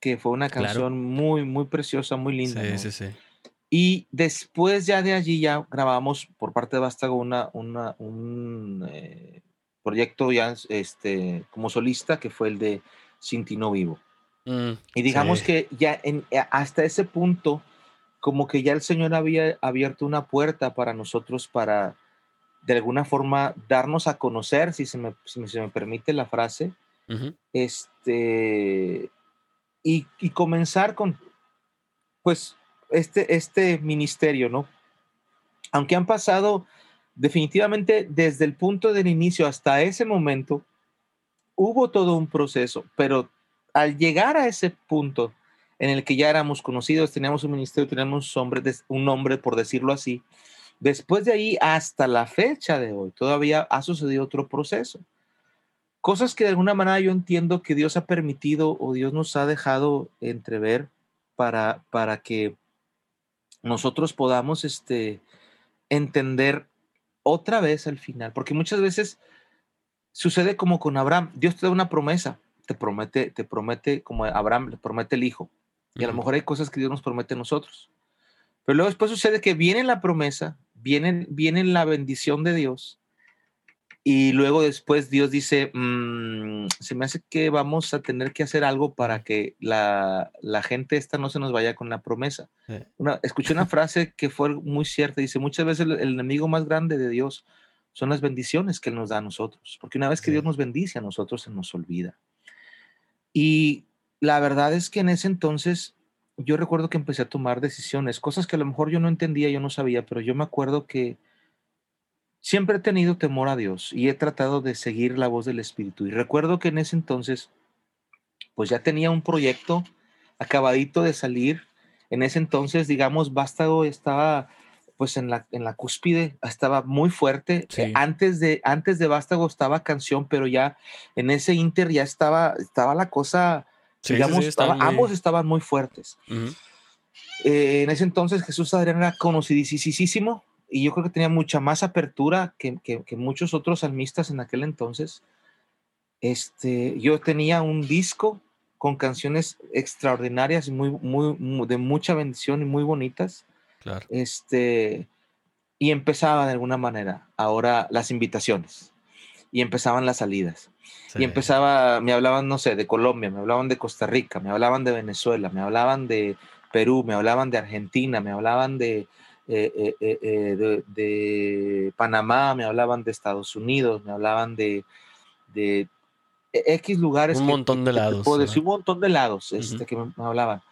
que fue una canción muy, muy preciosa, muy linda. Sí, sí, sí. Y después ya de allí ya grabamos por parte de Vástago una, una, un, eh, proyecto ya este, como solista, que fue el de Cintino Vivo. Mm, y digamos que ya en, eh, hasta ese punto, como que ya el Señor había abierto una puerta para nosotros para, de alguna forma, darnos a conocer, si se me, si se me permite la frase, este, y, y, comenzar con, pues, este, este ministerio, ¿no? Aunque han pasado definitivamente desde el punto del inicio hasta ese momento hubo todo un proceso, pero al llegar a ese punto en el que ya éramos conocidos, teníamos un ministerio, teníamos un nombre, un nombre por decirlo así, después de ahí hasta la fecha de hoy todavía ha sucedido otro proceso. Cosas que de alguna manera yo entiendo que Dios ha permitido o Dios nos ha dejado entrever para, para que nosotros podamos este, entender otra vez al final, porque muchas veces sucede como con Abraham, Dios te da una promesa, te promete, te promete como Abraham le promete el hijo, y a lo mejor hay cosas que Dios nos promete a nosotros. Pero luego después sucede que viene la promesa, viene, viene la bendición de Dios, y luego después Dios dice, mm, se me hace que vamos a tener que hacer algo para que la, gente esta no se nos vaya con la promesa. Una, escuché una frase que fue muy cierta, dice, muchas veces el, enemigo más grande de Dios son las bendiciones que Él nos da a nosotros, porque una vez que Dios nos bendice a nosotros se nos olvida. Y la verdad es que en ese entonces yo recuerdo que empecé a tomar decisiones, cosas que a lo mejor yo no entendía, yo no sabía, pero yo me acuerdo que Siempre he tenido temor a Dios y he tratado de seguir la voz del Espíritu. Y recuerdo que en ese entonces, pues ya tenía un proyecto acabadito de salir. En ese entonces, digamos, Vástago estaba pues en la, en la cúspide, estaba muy fuerte. Eh, antes, de, antes de Vástago estaba canción, pero ya en ese inter ya estaba, estaba la cosa, digamos, ambos estaban muy fuertes. Eh, en ese entonces Jesús Adrián era conocidísimo y yo creo que tenía mucha más apertura que, que, muchos otros salmistas en aquel entonces. Este, yo tenía un disco con canciones extraordinarias, muy, muy, de mucha bendición y muy bonitas. Claro. Este, y empezaba de alguna manera ahora las invitaciones y empezaban las salidas. Y empezaba, me hablaban, no sé, de Colombia, me hablaban de Costa Rica, me hablaban de Venezuela, me hablaban de Perú, me hablaban de Argentina, me hablaban de, eh, eh, eh, de, Panamá, me hablaban de Estados Unidos, me hablaban de, de X lugares. Un montón de lados. Puedo decir un montón de lados este, que me, hablaban.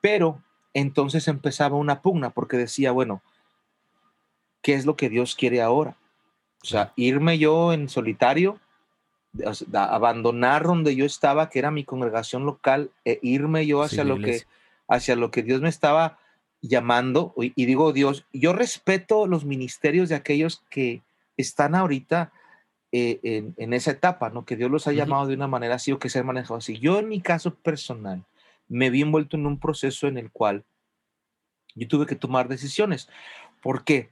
Pero entonces empezaba una pugna porque decía, bueno, ¿qué es lo que Dios quiere ahora? O sea, irme yo en solitario abandonar donde yo estaba, que era mi congregación local, e irme yo hacia lo que hacia lo que Dios me estaba llamando. Y digo Dios, yo respeto los ministerios de aquellos que están ahorita eh, en, esa etapa, ¿no? Que Dios los ha llamado de una manera así o que se han manejado así. Yo en mi caso personal me vi envuelto en un proceso en el cual yo tuve que tomar decisiones. ¿Por qué?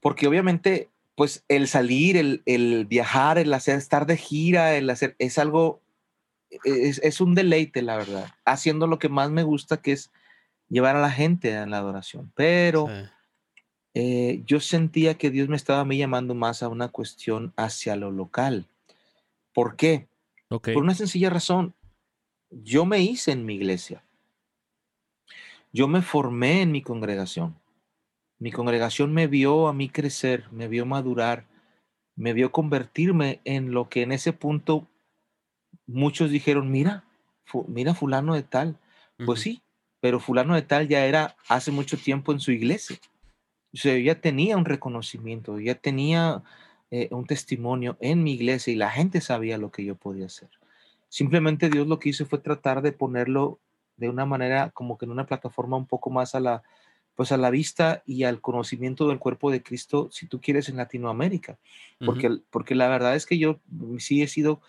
Porque obviamente pues el salir, el, viajar, el hacer, estar de gira, el hacer, es algo, es, un deleite, la verdad, haciendo lo que más me gusta, que es llevar a la gente a la adoración. Pero eh, yo sentía que Dios me estaba a mí llamando más a una cuestión hacia lo local. ¿Por qué? Por una sencilla razón. Yo me hice en mi iglesia. Yo me formé en mi congregación. Mi congregación me vio a mí crecer, me vio madurar, me vio convertirme en lo que en ese punto muchos dijeron, mira, mira fulano de tal. Pues sí, pero fulano de tal ya era hace mucho tiempo en su iglesia. O sea, ya tenía un reconocimiento, ya tenía eh, un testimonio en mi iglesia y la gente sabía lo que yo podía hacer. Simplemente Dios lo que hizo fue tratar de ponerlo de una manera como que en una plataforma un poco más a la, pues a la vista y al conocimiento del cuerpo de Cristo, si tú quieres, en Latinoamérica. Porque, porque la verdad es que yo sí he sido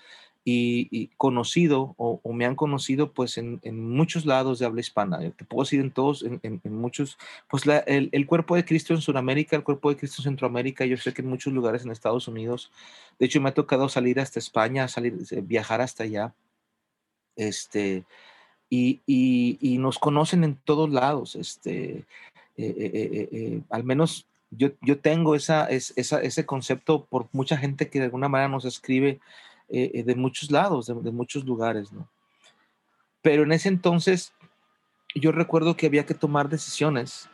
y, conocido o, me han conocido pues en, muchos lados de habla hispana. Te puedo decir en todos, en, muchos, pues el, cuerpo de Cristo en Sudamérica, el cuerpo de Cristo en Centroamérica, yo sé que en muchos lugares en Estados Unidos, de hecho me ha tocado salir hasta España, salir, eh, viajar hasta allá. Este, y, y, nos conocen en todos lados. Este, eh, eh, eh, al menos yo, yo tengo esa, esa, ese concepto por mucha gente que de alguna manera nos escribe de muchos lados, de, muchos lugares, ¿no? Pero en ese entonces yo recuerdo que había que tomar decisiones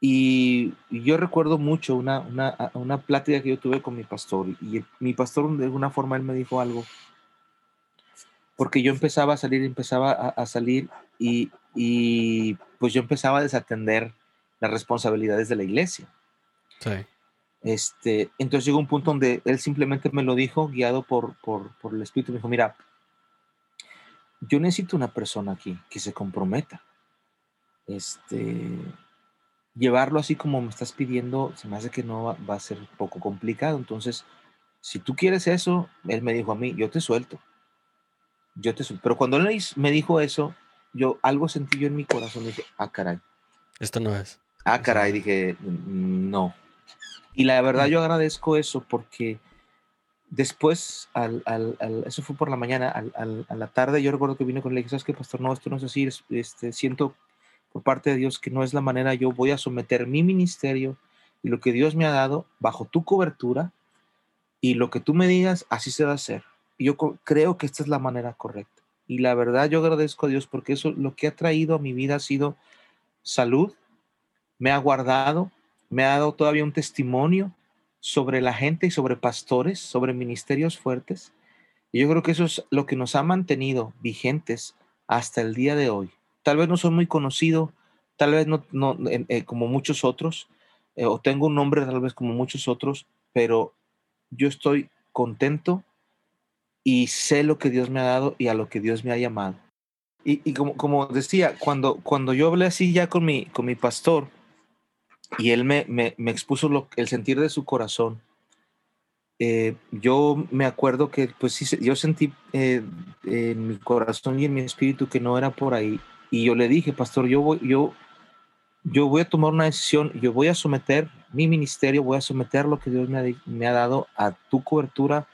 y, yo recuerdo mucho una, una, una, plática que yo tuve con mi pastor y mi pastor de alguna forma él me dijo algo porque yo empezaba a salir, empezaba a, a salir y, y, pues yo empezaba a desatender las responsabilidades de la iglesia. Sí. Este, entonces llegó un punto donde él simplemente me lo dijo, guiado por, por, por el Espíritu, me dijo, mira, yo necesito una persona aquí que se comprometa. Este, llevarlo así como me estás pidiendo, se me hace que no va, a ser poco complicado. Entonces, si tú quieres eso, él me dijo a mí, yo te suelto. Yo te suelto. Pero cuando él me dijo eso, yo algo sentí yo en mi corazón, dije, ah, caray. Esto no es. Ah, caray, dije, mm, no. Y la verdad yo agradezco eso porque después, al, eso fue por la mañana, a la tarde yo recuerdo que vine con él y dije, ¿sabes qué, pastor? No, esto no es así, este, siento por parte de Dios que no es la manera, yo voy a someter mi ministerio y lo que Dios me ha dado bajo tu cobertura y lo que tú me digas, así se va a hacer. Y yo creo que esta es la manera correcta. Y la verdad yo agradezco a Dios porque eso lo que ha traído a mi vida ha sido salud, me ha guardado, me ha dado todavía un testimonio sobre la gente y sobre pastores, sobre ministerios fuertes. Y yo creo que eso es lo que nos ha mantenido vigentes hasta el día de hoy. Tal vez no soy muy conocido, tal vez no, eh, como muchos otros, eh, o tengo un nombre tal vez como muchos otros, pero yo estoy contento y sé lo que Dios me ha dado y a lo que Dios me ha llamado. Y, como, como decía, cuando, cuando yo hablé así ya con mi, con mi pastor, y él me, me, expuso lo, el sentir de su corazón. Eh, yo me acuerdo que pues sí, yo sentí eh, en mi corazón y en mi espíritu que no era por ahí. Y yo le dije, pastor, yo, voy, yo yo voy a tomar una decisión, yo voy a someter mi ministerio, voy a someter lo que Dios me ha, dado a tu cobertura,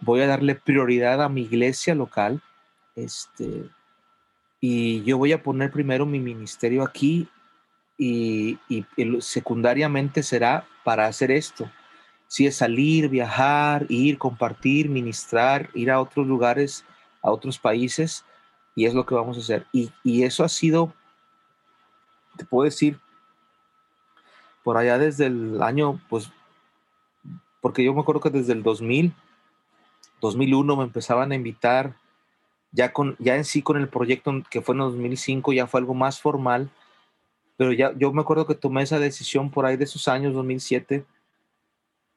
voy a darle prioridad a mi iglesia local, este, y yo voy a poner primero mi ministerio aquí y, secundariamente será para hacer esto. Si es salir, viajar, ir, compartir, ministrar, ir a otros lugares, a otros países, y es lo que vamos a hacer. Y, y eso ha sido te puedo decir, por allá desde el año, pues, porque yo me acuerdo que desde el 2000, 2001 me empezaban a invitar, ya, con, ya en sí con el proyecto que fue en 2005, ya fue algo más formal, pero ya yo me acuerdo que tomé esa decisión por ahí de esos años, 2007,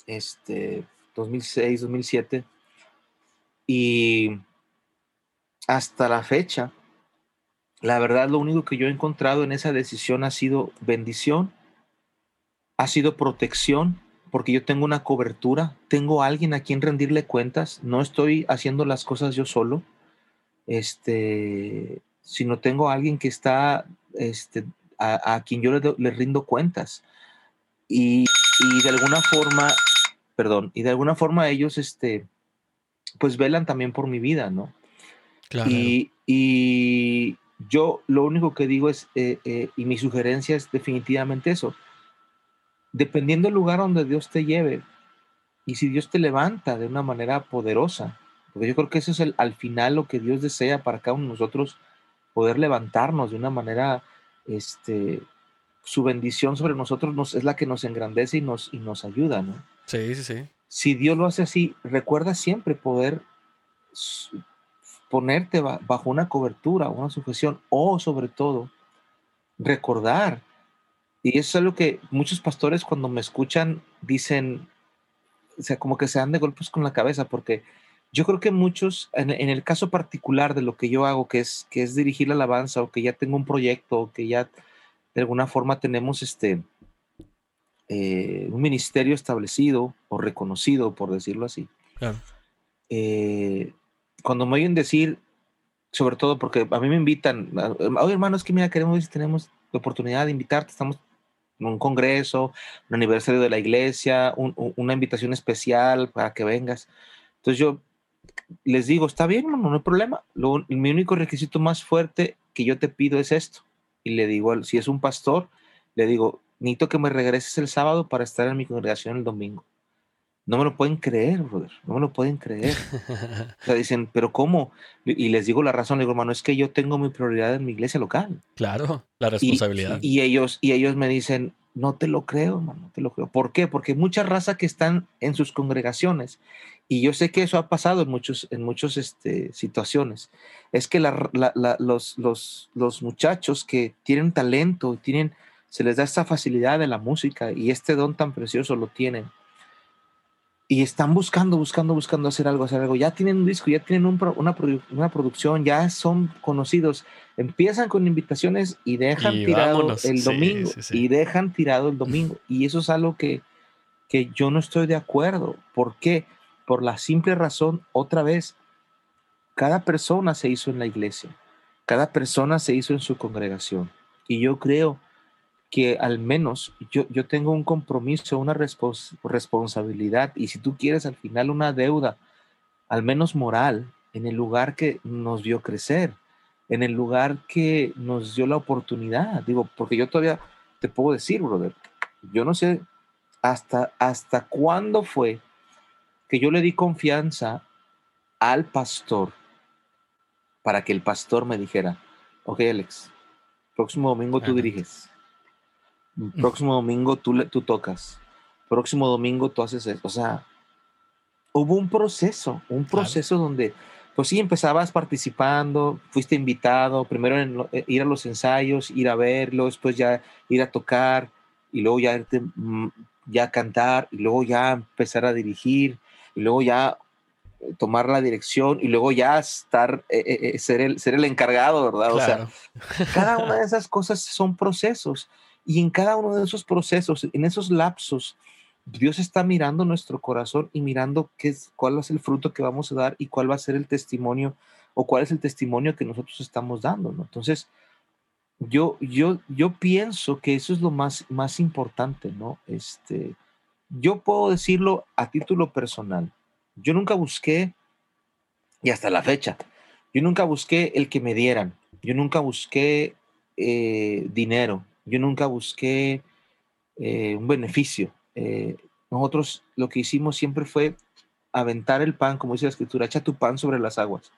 este, 2006, 2007, y hasta la fecha, la verdad, lo único que yo he encontrado en esa decisión ha sido bendición, ha sido protección, porque yo tengo una cobertura, tengo alguien a quien rendirle cuentas, no estoy haciendo las cosas yo solo, este, sino tengo alguien que está, este, a, quien yo le, rindo cuentas. Y, de alguna forma, perdón, y de alguna forma ellos, este, pues velan también por mi vida, ¿no? Claro. y, yo lo único que digo es, eh, eh, y mi sugerencia es definitivamente eso, dependiendo del lugar donde Dios te lleve, y si Dios te levanta de una manera poderosa, porque yo creo que eso es el, al final lo que Dios desea para cada uno de nosotros, poder levantarnos de una manera, este, su bendición sobre nosotros nos, es la que nos engrandece y nos, y nos ayuda, ¿no? Sí, sí, sí. Si Dios lo hace así, recuerda siempre poder ponerte bajo una cobertura, una sujeción o sobre todo recordar. Y eso es algo que muchos pastores cuando me escuchan dicen, o sea, como que se dan de golpes con la cabeza, porque yo creo que muchos, en, el caso particular de lo que yo hago, que es, que es dirigir la alabanza, o que ya tengo un proyecto, o que ya de alguna forma tenemos este, eh, un ministerio establecido o reconocido, por decirlo así. Claro. Eh, cuando me oyen decir, sobre todo porque a mí me invitan, oye hermano, es que mira, queremos si tenemos la oportunidad de invitarte, estamos en un congreso, un aniversario de la iglesia, una invitación especial para que vengas. Entonces yo les digo, está bien, no, no hay problema. mi único requisito más fuerte que yo te pido es esto. Y le digo, si es un pastor, le digo, necesito que me regreses el sábado para estar en mi congregación el domingo. No me lo pueden creer, brother. No me lo pueden creer. o sea, dicen, ¿pero cómo? Y les digo la razón. Le digo, hermano, es que yo tengo mi prioridad en mi iglesia local. Claro, la responsabilidad. Y, ellos, y ellos me dicen, no te lo creo, hermano, no te lo creo. ¿Por qué? Porque mucha raza que están en sus congregaciones, y yo sé que eso ha pasado en muchas en muchos, este, situaciones, es que los, los, los muchachos que tienen talento, tienen, se les da esta facilidad de la música y este don tan precioso lo tienen y están buscando, buscando, buscando hacer algo, hacer algo. Ya tienen un disco, ya tienen una, una, producción, ya son conocidos. Empiezan con invitaciones y dejan tirado el domingo. Y dejan tirado el domingo. Y eso es algo que, que yo no estoy de acuerdo. ¿Por qué? Por la simple razón, otra vez, cada persona se hizo en la iglesia. Cada persona se hizo en su congregación. Y yo creo que al menos yo, yo tengo un compromiso, una responsabilidad y si tú quieres al final una deuda, al menos moral, en el lugar que nos vio crecer, en el lugar que nos dio la oportunidad. Digo, porque yo todavía te puedo decir, brother, yo no sé hasta, hasta cuándo fue que yo le di confianza al pastor para que el pastor me dijera, ok Alex, próximo domingo tú diriges. Próximo domingo tú, tú tocas. Próximo domingo tú haces eso. O sea, hubo un proceso, un proceso donde, pues sí, empezabas participando, fuiste invitado, primero en, eh, ir a los ensayos, ir a verlo, después ya ir a tocar y luego ya, irte, mm, ya cantar y luego ya empezar a dirigir y luego ya eh, tomar la dirección y luego ya estar, eh, ser, el, ser el encargado, ¿verdad? O sea, cada una de esas cosas son procesos y en cada uno de esos procesos, en esos lapsos, Dios está mirando nuestro corazón y mirando qué es, cuál es el fruto que vamos a dar y cuál va a ser el testimonio o cuál es el testimonio que nosotros estamos dando. ¿no? Entonces, yo, yo, yo pienso que eso es lo más, más importante, ¿no? Este, yo puedo decirlo a título personal. Yo nunca busqué, y hasta la fecha, yo nunca busqué el que me dieran, yo nunca busqué eh, dinero, yo nunca busqué eh, un beneficio. Eh, nosotros lo que hicimos siempre fue aventar el pan, como dice la escritura, echa tu pan sobre las aguas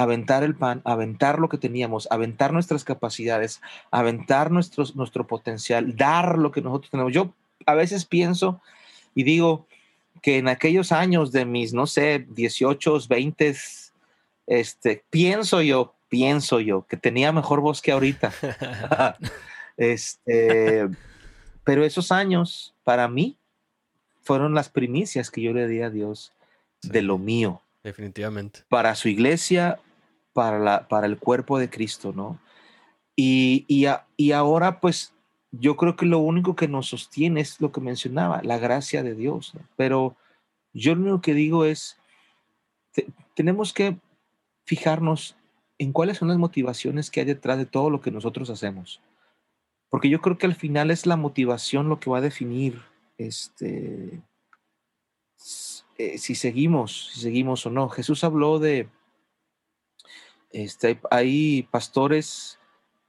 aventar el pan, aventar lo que teníamos, aventar nuestras capacidades, aventar nuestros, nuestro potencial, dar lo que nosotros tenemos. Yo a veces pienso y digo que en aquellos años de mis, no sé, 18, 20, este, pienso yo, pienso yo, que tenía mejor voz que ahorita. este, pero esos años, para mí, fueron las primicias que yo le di a Dios de lo mío. Definitivamente. Para su iglesia, para, la, para el cuerpo de Cristo, ¿no? Y, y, y, ahora, pues, yo creo que lo único que nos sostiene es lo que mencionaba, la gracia de Dios. Pero yo lo único que digo es, tenemos que fijarnos en cuáles son las motivaciones que hay detrás de todo lo que nosotros hacemos. Porque yo creo que al final es la motivación lo que va a definir este, eh, si seguimos, si seguimos o no. Jesús habló de, este, hay pastores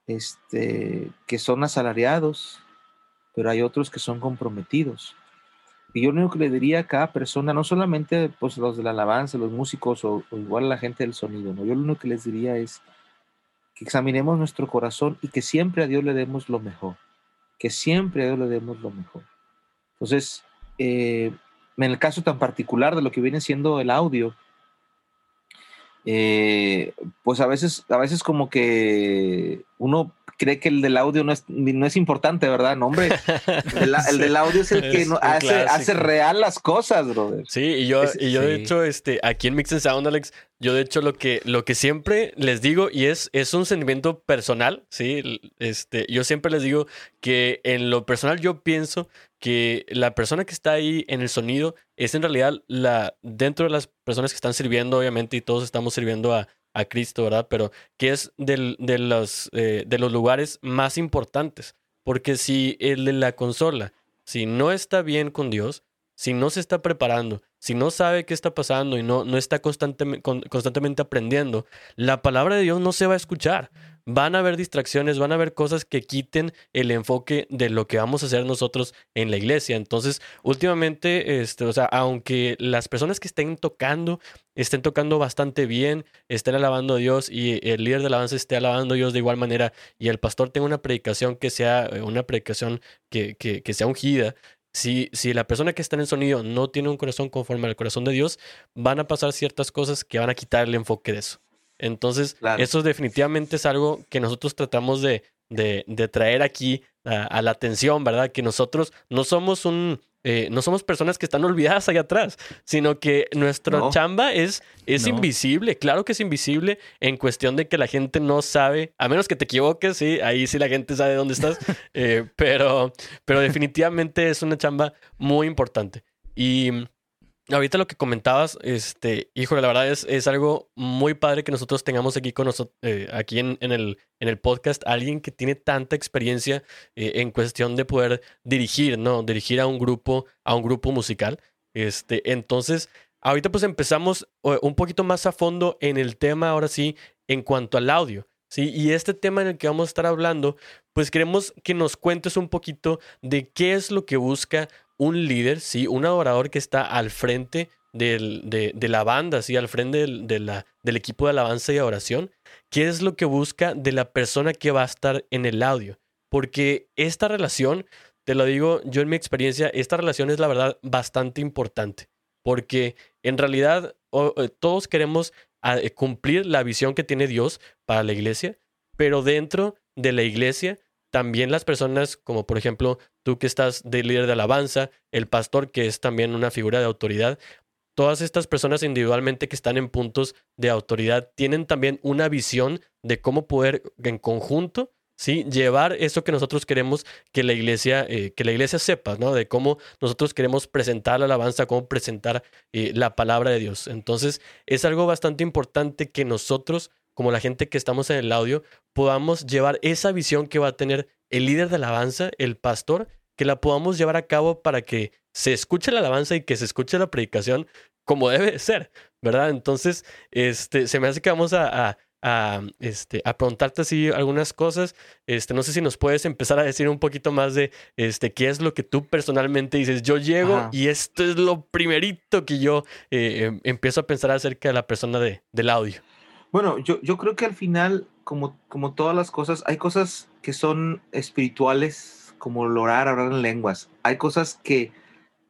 este, que son asalariados, pero hay otros que son comprometidos. Y yo lo único que le diría a cada persona, no solamente pues, los de la alabanza, los músicos o, igual la gente del sonido, ¿no? yo lo único que les diría es que examinemos nuestro corazón y que siempre a Dios le demos lo mejor, que siempre a Dios le demos lo mejor. Entonces, eh, en el caso tan particular de lo que viene siendo el audio, eh, pues a veces, a veces como que uno cree que el del audio no es, no es importante, ¿verdad? No, hombre, el, del audio es el que hace, hace, real las cosas, brother. Sí, y yo, y yo de hecho, este, aquí en Mix and Sound, Alex, yo de hecho lo que, lo que siempre les digo, y es, es un sentimiento personal, ¿sí? Este, yo siempre les digo que en lo personal yo pienso que la persona que está ahí en el sonido es en realidad la, dentro de las personas que están sirviendo, obviamente, y todos estamos sirviendo a, a Cristo, ¿verdad? Pero que es de, los, eh, de los lugares más importantes. Porque si el de la consola, si no está bien con Dios, si no se está preparando, si no sabe qué está pasando y no, no está constantemente, constantemente aprendiendo, la palabra de Dios no se va a escuchar van a haber distracciones, van a haber cosas que quiten el enfoque de lo que vamos a hacer nosotros en la iglesia. Entonces, últimamente, este, o sea, aunque las personas que estén tocando estén tocando bastante bien, estén alabando a Dios y el líder de alabanza esté alabando a Dios de igual manera y el pastor tenga una predicación que sea eh, una predicación que, que, que sea ungida, si, si, la persona que está en el sonido no tiene un corazón conforme al corazón de Dios, van a pasar ciertas cosas que van a quitar el enfoque de eso. Entonces, eso definitivamente es algo que nosotros tratamos de, de, traer aquí a, la atención, ¿verdad? Que nosotros no somos un, eh, no somos personas que están olvidadas allá atrás, sino que nuestra chamba es, es invisible, claro que es invisible en cuestión de que la gente no sabe, a menos que te equivoques, sí, ahí sí la gente sabe dónde estás, eh, pero, pero definitivamente es una chamba muy importante. Y ahorita lo que comentabas, este, híjole, la verdad es, es algo muy padre que nosotros tengamos aquí con nosotros, eh, aquí en, el, en el podcast, alguien que tiene tanta experiencia eh, en cuestión de poder dirigir, ¿no? Dirigir a un grupo, a un grupo musical. Este, entonces, ahorita pues empezamos un poquito más a fondo en el tema, ahora sí, en cuanto al audio. ¿sí? Y este tema en el que vamos a estar hablando, pues queremos que nos cuentes un poquito de qué es lo que busca un líder, ¿sí? Un adorador que está al frente de, la banda, ¿sí? Al frente del, la, del equipo de alabanza y adoración. ¿Qué es lo que busca de la persona que va a estar en el audio? Porque esta relación, te lo digo yo en mi experiencia, esta relación es la verdad bastante importante. Porque en realidad eh, todos queremos eh, cumplir la visión que tiene Dios para la iglesia, pero dentro de la iglesia también las personas, como por ejemplo tú que estás de líder de alabanza, el pastor que es también una figura de autoridad, todas estas personas individualmente que están en puntos de autoridad tienen también una visión de cómo poder en conjunto ¿sí? llevar eso que nosotros queremos que la iglesia, eh, que la iglesia sepa, ¿no? De cómo nosotros queremos presentar la alabanza, cómo presentar eh, la palabra de Dios. Entonces, es algo bastante importante que nosotros como la gente que estamos en el audio, podamos llevar esa visión que va a tener el líder de alabanza, el pastor, que la podamos llevar a cabo para que se escuche la alabanza y que se escuche la predicación como debe ser, ¿verdad? Entonces, este, se me hace que vamos a, a, este, a preguntarte así algunas cosas. Este, no sé si nos puedes empezar a decir un poquito más de este, qué es lo que tú personalmente dices. Yo llego y esto es lo primerito que yo eh, em, empiezo a pensar acerca de la persona de, del audio. Bueno, yo, yo creo que al final, como, como todas las cosas, hay cosas que son espirituales, como el orar, hablar en lenguas. Hay cosas que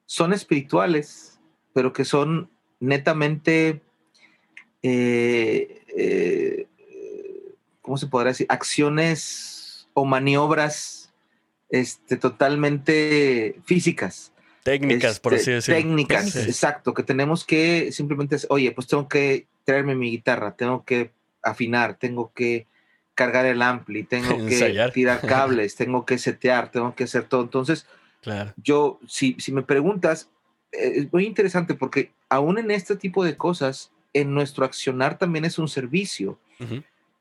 son espirituales, pero que son netamente eh, eh, ¿cómo se podrá decir? Acciones o maniobras este, totalmente físicas. Técnicas, por así este, decirlo. Técnicas, exacto, que tenemos que simplemente, oye, pues tengo que traerme mi guitarra, tengo que afinar, tengo que cargar el ampli, tengo que tirar cables, tengo que setear, tengo que hacer todo. Entonces, claro. yo, si, si me preguntas, eh, es muy interesante porque aún en este tipo de cosas, en nuestro accionar también es un servicio.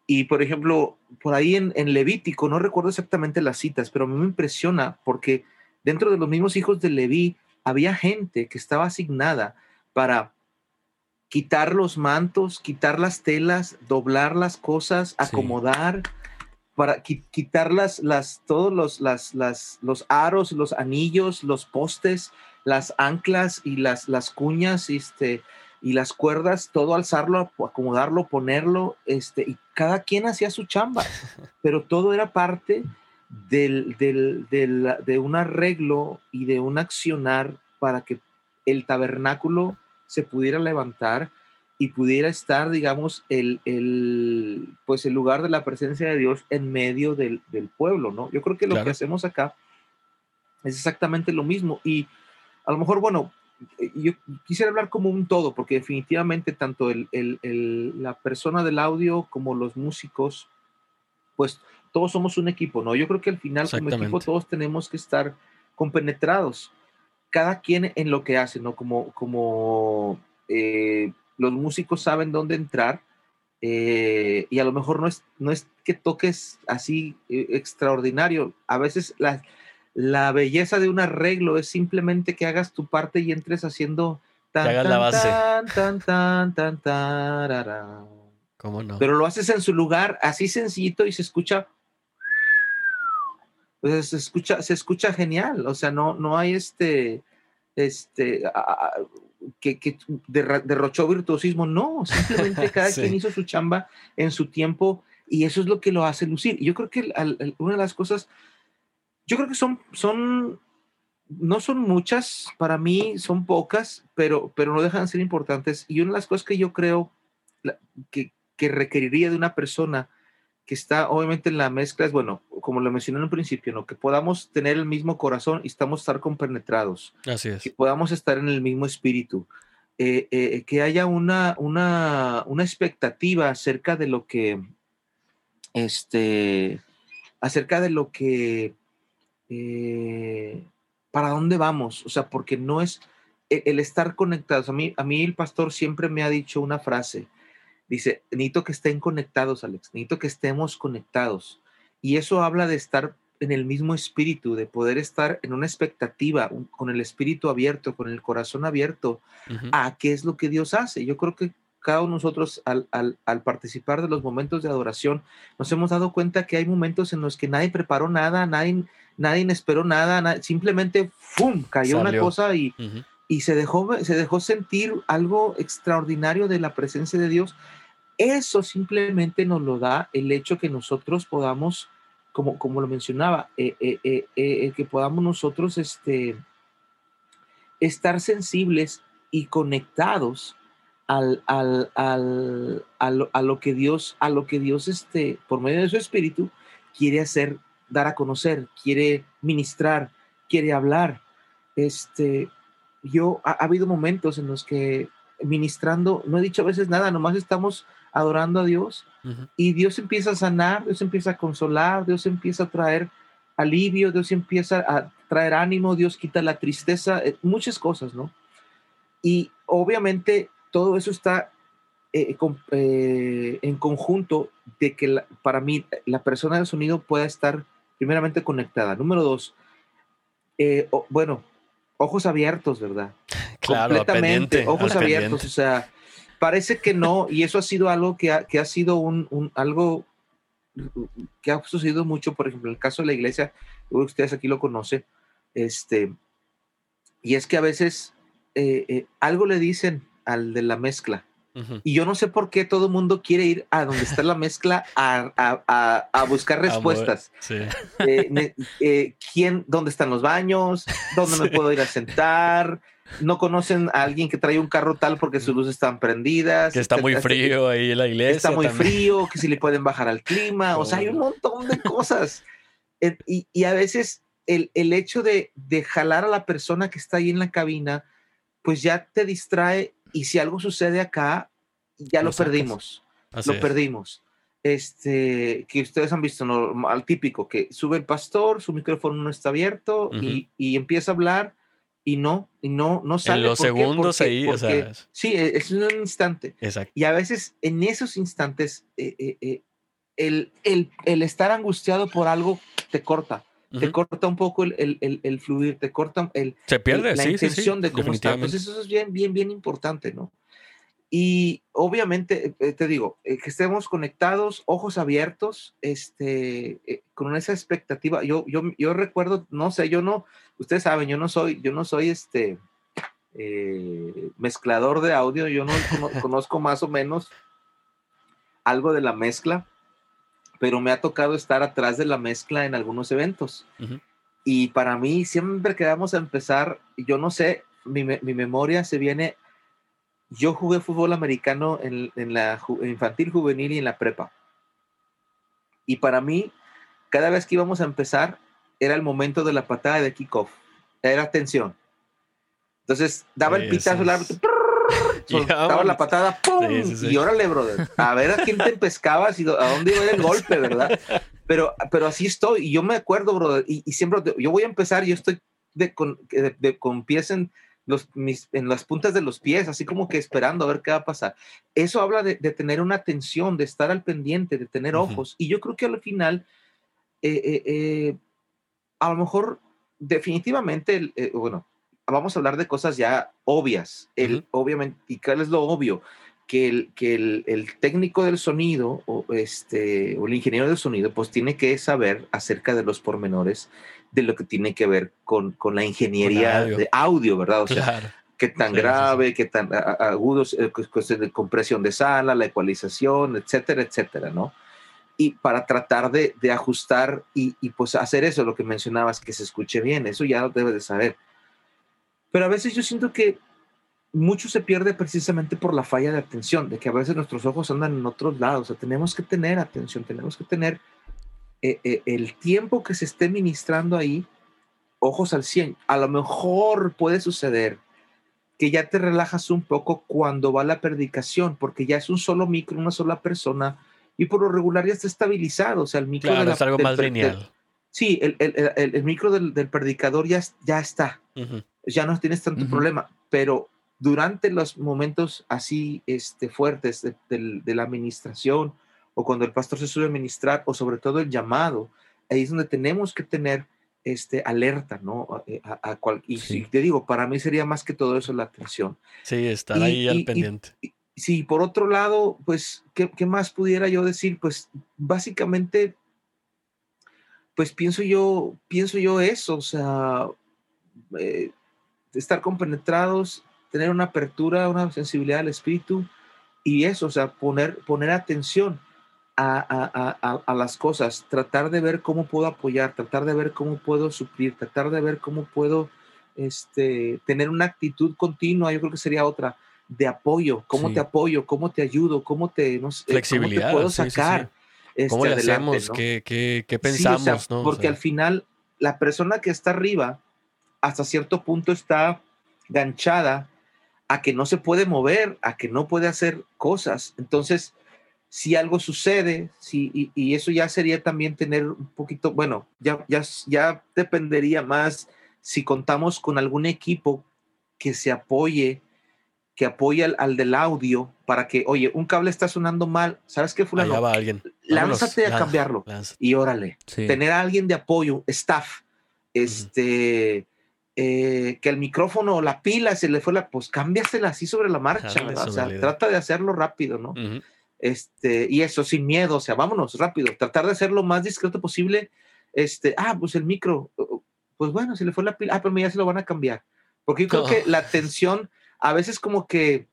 Y por ejemplo, por ahí en, Levítico, no recuerdo exactamente las citas, pero a mí me impresiona porque dentro de los mismos hijos de Leví había gente que estaba asignada para quitar los mantos, quitar las telas, doblar las cosas, acomodar, para quitar las, las, todos los, las, las, los aros, los anillos, los postes, las anclas y las, las cuñas, este, y las cuerdas, todo alzarlo, acomodarlo, ponerlo, este, y cada quien hacía su chamba, pero todo era parte del, del, del, de un arreglo y de un accionar para que el tabernáculo se pudiera levantar y pudiera estar, digamos, el, el, pues el lugar de la presencia de Dios en medio del, del pueblo, ¿no? Yo creo que lo que hacemos acá es exactamente lo mismo y a lo mejor, bueno, yo quisiera hablar como un todo, porque definitivamente tanto el, el, la persona del audio como los músicos, pues todos somos un equipo, ¿no? Yo creo que al final como equipo todos tenemos que estar compenetrados, cada quien en lo que hace, ¿no? Como, como eh, los músicos saben dónde entrar eh, y a lo mejor no es, no es que toques así extraordinario, a veces las la belleza de un arreglo es simplemente que hagas tu parte y entres haciendo tan, tan, la base. tan, tan, tan, tan, ¿Cómo no? Pero lo haces en su lugar así sencillito y se escucha pues se escucha se escucha genial, o sea, no no hay este este que, que derrochó virtuosismo, no, simplemente cada quien hizo su chamba en su tiempo y eso es lo que lo hace lucir. Yo creo que una de las cosas yo creo que son, son, no son muchas, para mí son pocas, pero, pero no dejan de ser importantes. Y una de las cosas que yo creo que, que requeriría de una persona que está obviamente en la mezcla es, bueno, como lo mencioné en un principio, ¿no? que podamos tener el mismo corazón y estamos estar compenetrados. Así es. Que podamos estar en el mismo espíritu. Eh, eh, que haya una, una, una expectativa acerca de lo que, este, acerca de lo que eh, para dónde vamos, o sea, porque no es e, el, estar conectados. A mí, a mí el pastor siempre me ha dicho una frase, dice, necesito que estén conectados, Alex, necesito que estemos conectados. Y eso habla de estar en el mismo espíritu, de poder estar en una expectativa, con el espíritu abierto, con el corazón abierto a qué es lo que Dios hace. Yo creo que cada uno de nosotros al, al, participar de los momentos de adoración, nos hemos dado cuenta que hay momentos en los que nadie preparó nada, nadie, nadie esperó nada, simplemente ¡fum! cayó una cosa y, y se, dejó, se dejó sentir algo extraordinario de la presencia de Dios. Eso simplemente nos lo da el hecho que nosotros podamos, como, como lo mencionaba, eh, eh, eh, que podamos nosotros este, estar sensibles y conectados al, al, al, a, lo, que Dios, a lo que Dios este, por medio de su espíritu quiere hacer, dar a conocer, quiere ministrar, quiere hablar. Este, yo ha, habido momentos en los que ministrando, no he dicho a veces nada, nomás estamos adorando a Dios y Dios empieza a sanar, Dios empieza a consolar, Dios empieza a traer alivio, Dios empieza a traer ánimo, Dios quita la tristeza, eh, muchas cosas, ¿no? Y obviamente todo eso está eh, eh, en conjunto de que para mí la persona del sonido pueda estar primeramente conectada. Número dos, bueno, ojos abiertos, ¿verdad? Claro, Completamente, ojos abiertos, o sea, parece que no, y eso ha sido algo que ha, que ha sido un, un, algo que ha sucedido mucho, por ejemplo, en el caso de la iglesia, ustedes aquí lo conocen, este, y es que a veces eh, eh, algo le dicen al de la mezcla. Y yo no sé por qué todo el mundo quiere ir a donde está la mezcla a, a, a, buscar respuestas. Eh, ¿quién, ¿Dónde están los baños? ¿Dónde me puedo ir a sentar? No conocen a alguien que trae un carro tal porque sus luces están prendidas. Que está muy frío ahí en la iglesia. Está muy frío, que si le pueden bajar al clima. O sea, hay un montón de cosas. y, y, a veces el, el hecho de, de, jalar a la persona que está ahí en la cabina pues ya te distrae y si algo sucede acá, ya lo, perdimos. lo perdimos. Este, que ustedes han visto al típico, que sube el pastor, su micrófono no está abierto y, empieza a hablar y no, y no, no sale. En los segundos ahí, o sea. Sí, es un instante. Exacto. Y a veces en esos instantes, eh, eh, eh, el, el, el, estar angustiado por algo te corta te corta un poco el, el, el, fluir, te corta el, Se pierde, la intención de cómo está. Entonces eso es bien, bien, bien importante, ¿no? Y obviamente, eh, te digo, eh, que estemos conectados, ojos abiertos, este, eh, con esa expectativa. Yo, yo, yo recuerdo, no sé, yo no, ustedes saben, yo no soy, yo no soy este mezclador de audio, yo no conozco más o menos algo de la mezcla, pero me ha tocado estar atrás de la mezcla en algunos eventos. Y para mí, siempre que vamos a empezar, yo no sé, mi, mi memoria se viene. Yo jugué fútbol americano en, en la infantil, juvenil y en la prepa. Y para mí, cada vez que íbamos a empezar, era el momento de la patada de kickoff. Era tensión. Entonces, daba el pitazo, el árbitro, soltaba la patada, ¡pum! Y órale, brother, a ver a quién te pescabas y a dónde iba el golpe, ¿verdad? Pero, pero así estoy, y yo me acuerdo, brother, y, siempre, yo voy a empezar, yo estoy de, con, de, con pies en, los, mis, en las puntas de los pies, así como que esperando a ver qué va a pasar. Eso habla de, tener una atención, de estar al pendiente, de tener ojos, y yo creo que al final, eh, eh, eh, a lo mejor, definitivamente, bueno, vamos a hablar de cosas ya obvias. El, Obviamente, ¿y cuál es lo obvio? Que el, que el, el, técnico del sonido o, este, o el ingeniero del sonido pues tiene que saber acerca de los pormenores de lo que tiene que ver con, con la ingeniería de audio, ¿verdad? O sea, qué tan grave, qué tan agudos, eh, cuestión de compresión de sala, la ecualización, etcétera, etcétera, ¿no? Y para tratar de, de ajustar y, y, pues hacer eso, lo que mencionabas, que se escuche bien, eso ya lo debes de saber. Pero a veces yo siento que mucho se pierde precisamente por la falla de atención, de que a veces nuestros ojos andan en otros lados. O sea, tenemos que tener atención, tenemos que tener eh, eh, el tiempo que se esté ministrando ahí, ojos al 100. A lo mejor puede suceder que ya te relajas un poco cuando va la predicación, porque ya es un solo micro, una sola persona, y por lo regular ya está estabilizado. O sea, el micro claro, es algo más lineal. sí, el, el, el, micro del, del, predicador ya, ya está ya no tienes tanto problema, pero durante los momentos así este, fuertes de, la administración o cuando el pastor se sube a ministrar o sobre todo el llamado, ahí es donde tenemos que tener este, alerta, ¿no? A, eh, cual, y te digo, para mí sería más que todo eso la atención. Sí, estar ahí al pendiente. sí, por otro lado, pues, ¿qué, ¿qué, más pudiera yo decir? Pues básicamente, pues pienso yo, pienso yo eso, o sea, eh, estar compenetrados, tener una apertura, una sensibilidad al espíritu y eso, o sea, poner, poner atención a, las cosas, tratar de ver cómo puedo apoyar, tratar de ver cómo puedo suplir, tratar de ver cómo puedo este, tener una actitud continua, yo creo que sería otra, de apoyo, cómo te apoyo, cómo te ayudo, cómo te, no Flexibilidad, puedo sacar. Este, ¿Cómo le hacemos? ¿Qué, qué, pensamos? Porque al final, la persona que está arriba, hasta cierto punto está ganchada a que no se puede mover, a que no puede hacer cosas. Entonces, si algo sucede, si, y, eso ya sería también tener un poquito, bueno, ya, ya, ya dependería más si contamos con algún equipo que se apoye, que apoye al, del audio para que, oye, un cable está sonando mal, ¿sabes qué, fulano? Allá va alguien. Lánzate a cambiarlo. lánzate. Y órale, Sí. tener a alguien de apoyo, staff, este, eh, que el micrófono, la pila se le fue la, pues cámbiasela así sobre la marcha, ¿verdad? O sea, trata de hacerlo rápido, ¿no? Ujú. Este, y eso sin miedo, o sea, vámonos rápido, tratar de hacer lo más discreto posible. Este, ah, pues el micro, pues bueno, se le fue la pila, ah, pero ya se lo van a cambiar. Porque yo creo No. que la tensión, a veces como que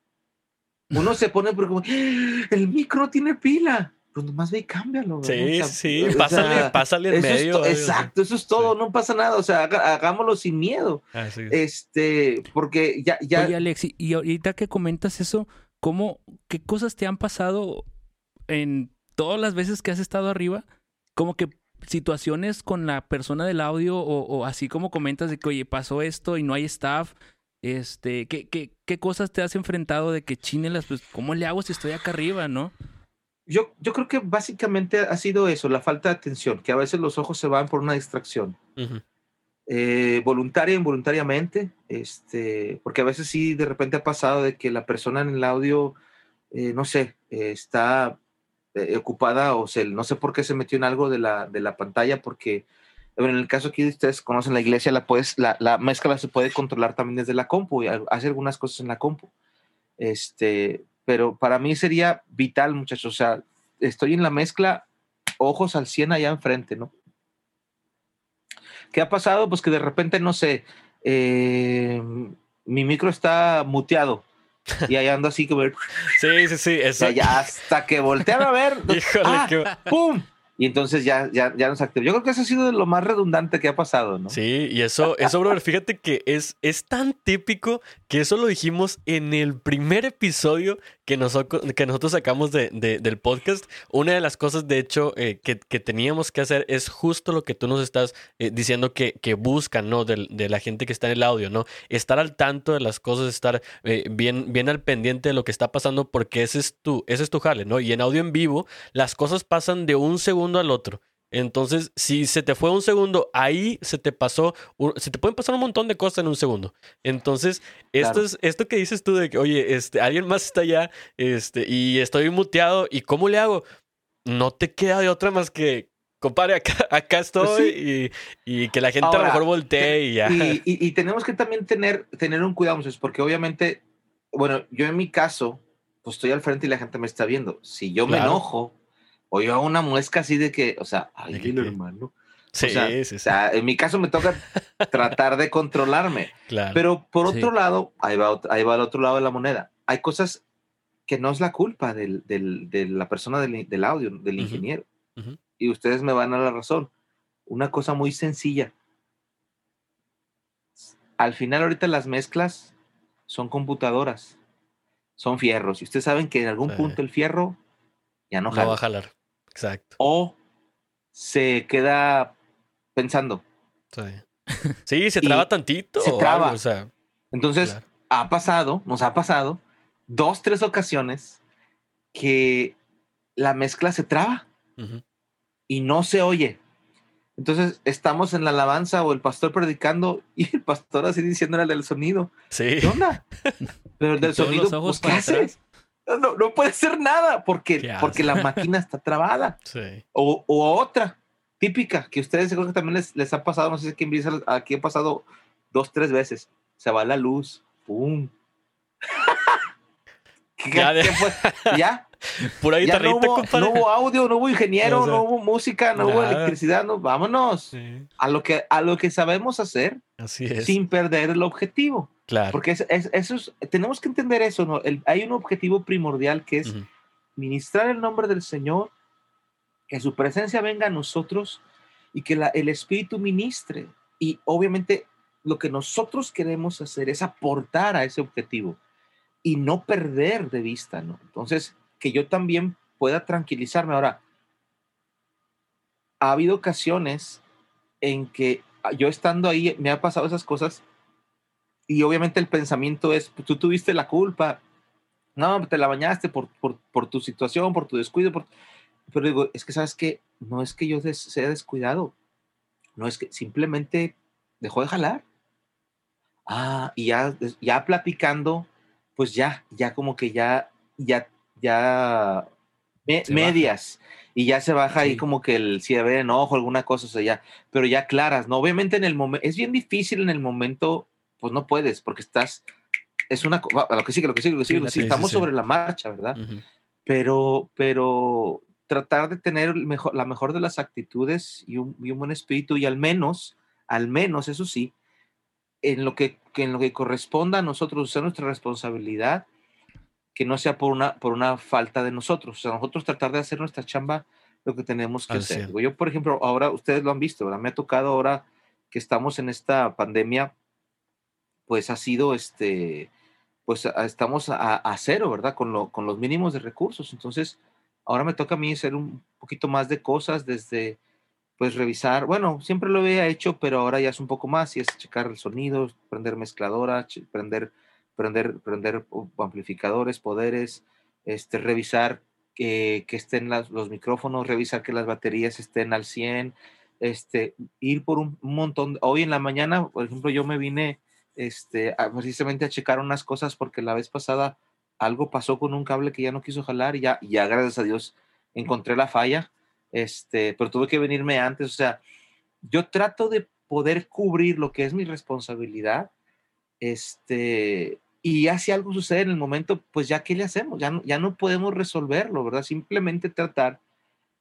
uno se pone, porque como, "Ah, el micro tiene pila, pues nomás ve y cámbialo. ¿verdad? Sí, O sea, sí, o pásale, sea, pásale en es medio. así. exacto, eso es todo, no pasa nada, o sea, haga- hagámoslo sin miedo. Así es. Este, porque ya, ya, Oye, Alex, y- y ahorita que comentas eso, ¿cómo, qué cosas te han pasado en todas las veces que has estado arriba? Como que situaciones con la persona del audio o, o así como comentas de que, oye, pasó esto y no hay staff. Este, ¿qué, qué, qué cosas te has enfrentado de que chinelas? Pues, ¿cómo le hago si estoy acá arriba, no? Yo, yo creo que básicamente ha sido eso, la falta de atención, que a veces los ojos se van por una distracción. Ujú. eh, voluntaria e involuntariamente, este, porque a veces sí de repente ha pasado de que la persona en el audio, eh, no sé, eh, está ocupada o se, no sé por qué se metió en algo de la, de la pantalla, porque bueno, en el caso aquí de ustedes conocen la iglesia, la, puedes, la, la mezcla se puede controlar también desde la compu y hace algunas cosas en la compu. Este, pero para mí sería vital, muchachos, o sea, estoy en la mezcla, ojos al 100 allá enfrente, ¿no? ¿Qué ha pasado? Pues que de repente, no sé, eh, mi micro está muteado y ahí ando así como, Sí, sí, sí. o Eso. sea, ya hasta que voltean a ver, Híjole, ¡ah! qué- ¡pum! Y entonces ya, ya, ya nos activó. Yo creo que eso ha sido lo más redundante que ha pasado, ¿no? Sí, y eso, eso, brother, fíjate que es, es tan típico que eso lo dijimos en el primer episodio que, nosotros que nosotros sacamos de, de- del podcast. Una de las cosas, de hecho, eh, que, que teníamos que hacer es justo lo que tú nos estás eh, diciendo que, que buscan, ¿no? Del- De, la gente que está en el audio, ¿no? Estar al tanto de las cosas, estar eh, bien, bien al pendiente de lo que está pasando, porque ese es tu, ese es tu jale, ¿no? Y en audio en vivo, las cosas pasan de un segundo al otro. Entonces, si se te fue un segundo, ahí se te pasó, se te pueden pasar un montón de cosas en un segundo. Entonces, esto Claro. es esto que dices tú de que, oye, este, alguien más está allá, este, y estoy muteado, ¿y cómo le hago? No te queda de otra más que, compadre, acá, acá estoy, y, y que la gente a lo mejor voltee y ya. Y, y- y tenemos que también tener, tener un cuidado, porque obviamente, bueno, yo en mi caso, pues estoy al frente y la gente me está viendo. Si yo me enojo o yo hago una muesca así de que, o sea, ay, ¿De qué dile, qué? hermano. sí, o sea, sí, O sí, sea, en mi caso me toca tratar de controlarme. claro. Pero por otro lado, ahí va, ahí va el otro lado de la moneda. Hay cosas que no es la culpa del, del- de la persona del, del audio, del ingeniero. Y ustedes me van a la razón. Una cosa muy sencilla. Al final, ahorita las mezclas son computadoras, son fierros. Y ustedes saben que en algún punto el fierro ya no no jala. va a jalar. Exacto. O se queda pensando. Sí, Sí, se Y traba tantito. se traba. algo, o sea, Entonces, claro. ha pasado, nos ha pasado dos, tres ocasiones que la mezcla se traba y no se oye. Entonces estamos en la alabanza o el pastor predicando y el pastor así diciendo al del sonido, Sí. ¿qué onda? Pero el del sonido, los ojos pues, ¿qué para hace? atrás. No, no puede ser nada porque, porque la máquina está trabada. Sí. O, o otra típica que ustedes seguro que también les, les ha pasado, no sé si aquí, en aquí ha pasado dos, tres veces. Se va la luz, ¡pum! ¿Qué, Ya de- qué fue? ¿Ya? Pura Ya no hubo, compadre. no hubo audio, no hubo ingeniero, O sea, no hubo música, no hubo nada. electricidad, no, vámonos Sí, a lo que a lo que sabemos hacer así es. sin perder el objetivo, claro. porque es, es- eso es- tenemos que entender eso, ¿no? El- hay un objetivo primordial que es Ujú. ministrar el nombre del Señor, que su presencia venga a nosotros y que la- el Espíritu ministre. Y obviamente lo que nosotros queremos hacer es aportar a ese objetivo y no perder de vista, ¿no? Entonces, que yo también pueda tranquilizarme. Ahora, ha habido ocasiones en que ah, yo estando ahí me ha pasado esas cosas y obviamente el pensamiento es, tú tuviste la culpa, no, te la bañaste por, por, tu situación, por tu descuido, por... pero digo, es que sabes que no es que yo des- sea descuidado, no es que simplemente dejó de jalar. Ah, y ya, ya platicando, pues ya, ya como que ya ya, ya medias. Y ya se baja ahí como que el si haber enojo, alguna cosa, o sea, ya, pero ya claras, ¿no? Obviamente en el momento, es bien difícil en el momento, pues no puedes, porque estás, es una, lo que sigue, lo que sigue, lo que sigue, sí, estamos sobre la marcha, ¿verdad? Pero, pero tratar de tener mejor, la mejor de las actitudes y un, y un, buen espíritu y al menos, al menos, eso sí, en lo que, que en lo que corresponda a nosotros, sea nuestra responsabilidad, que no sea por una, por una falta de nosotros. O sea, nosotros tratar de hacer nuestra chamba lo que tenemos que hacer. Yo, por ejemplo, ahora ustedes lo han visto, ¿verdad? Me ha tocado ahora que estamos en esta pandemia, pues ha sido este, pues estamos a, cero, ¿verdad? Con, lo, con los mínimos de recursos. Entonces, ahora me toca a mí hacer un poquito más de cosas desde, pues revisar, bueno, siempre lo había hecho, pero ahora ya es un poco más y es checar el sonido, prender mezcladora, prender prender, prender amplificadores, poderes, este, revisar que, que estén los micrófonos, revisar que las baterías estén al 100, este, ir por un, montón. Hoy en la mañana, por ejemplo, yo me vine este, precisamente a checar unas cosas porque la vez pasada algo pasó con un cable que ya no quiso jalar y ya, ya gracias a Dios encontré la falla, este, pero tuve que venirme antes. O sea, yo trato de poder cubrir lo que es mi responsabilidad, este, y ya si algo sucede en el momento, pues ya qué le hacemos, ya no, ya no podemos resolverlo, ¿verdad? Simplemente tratar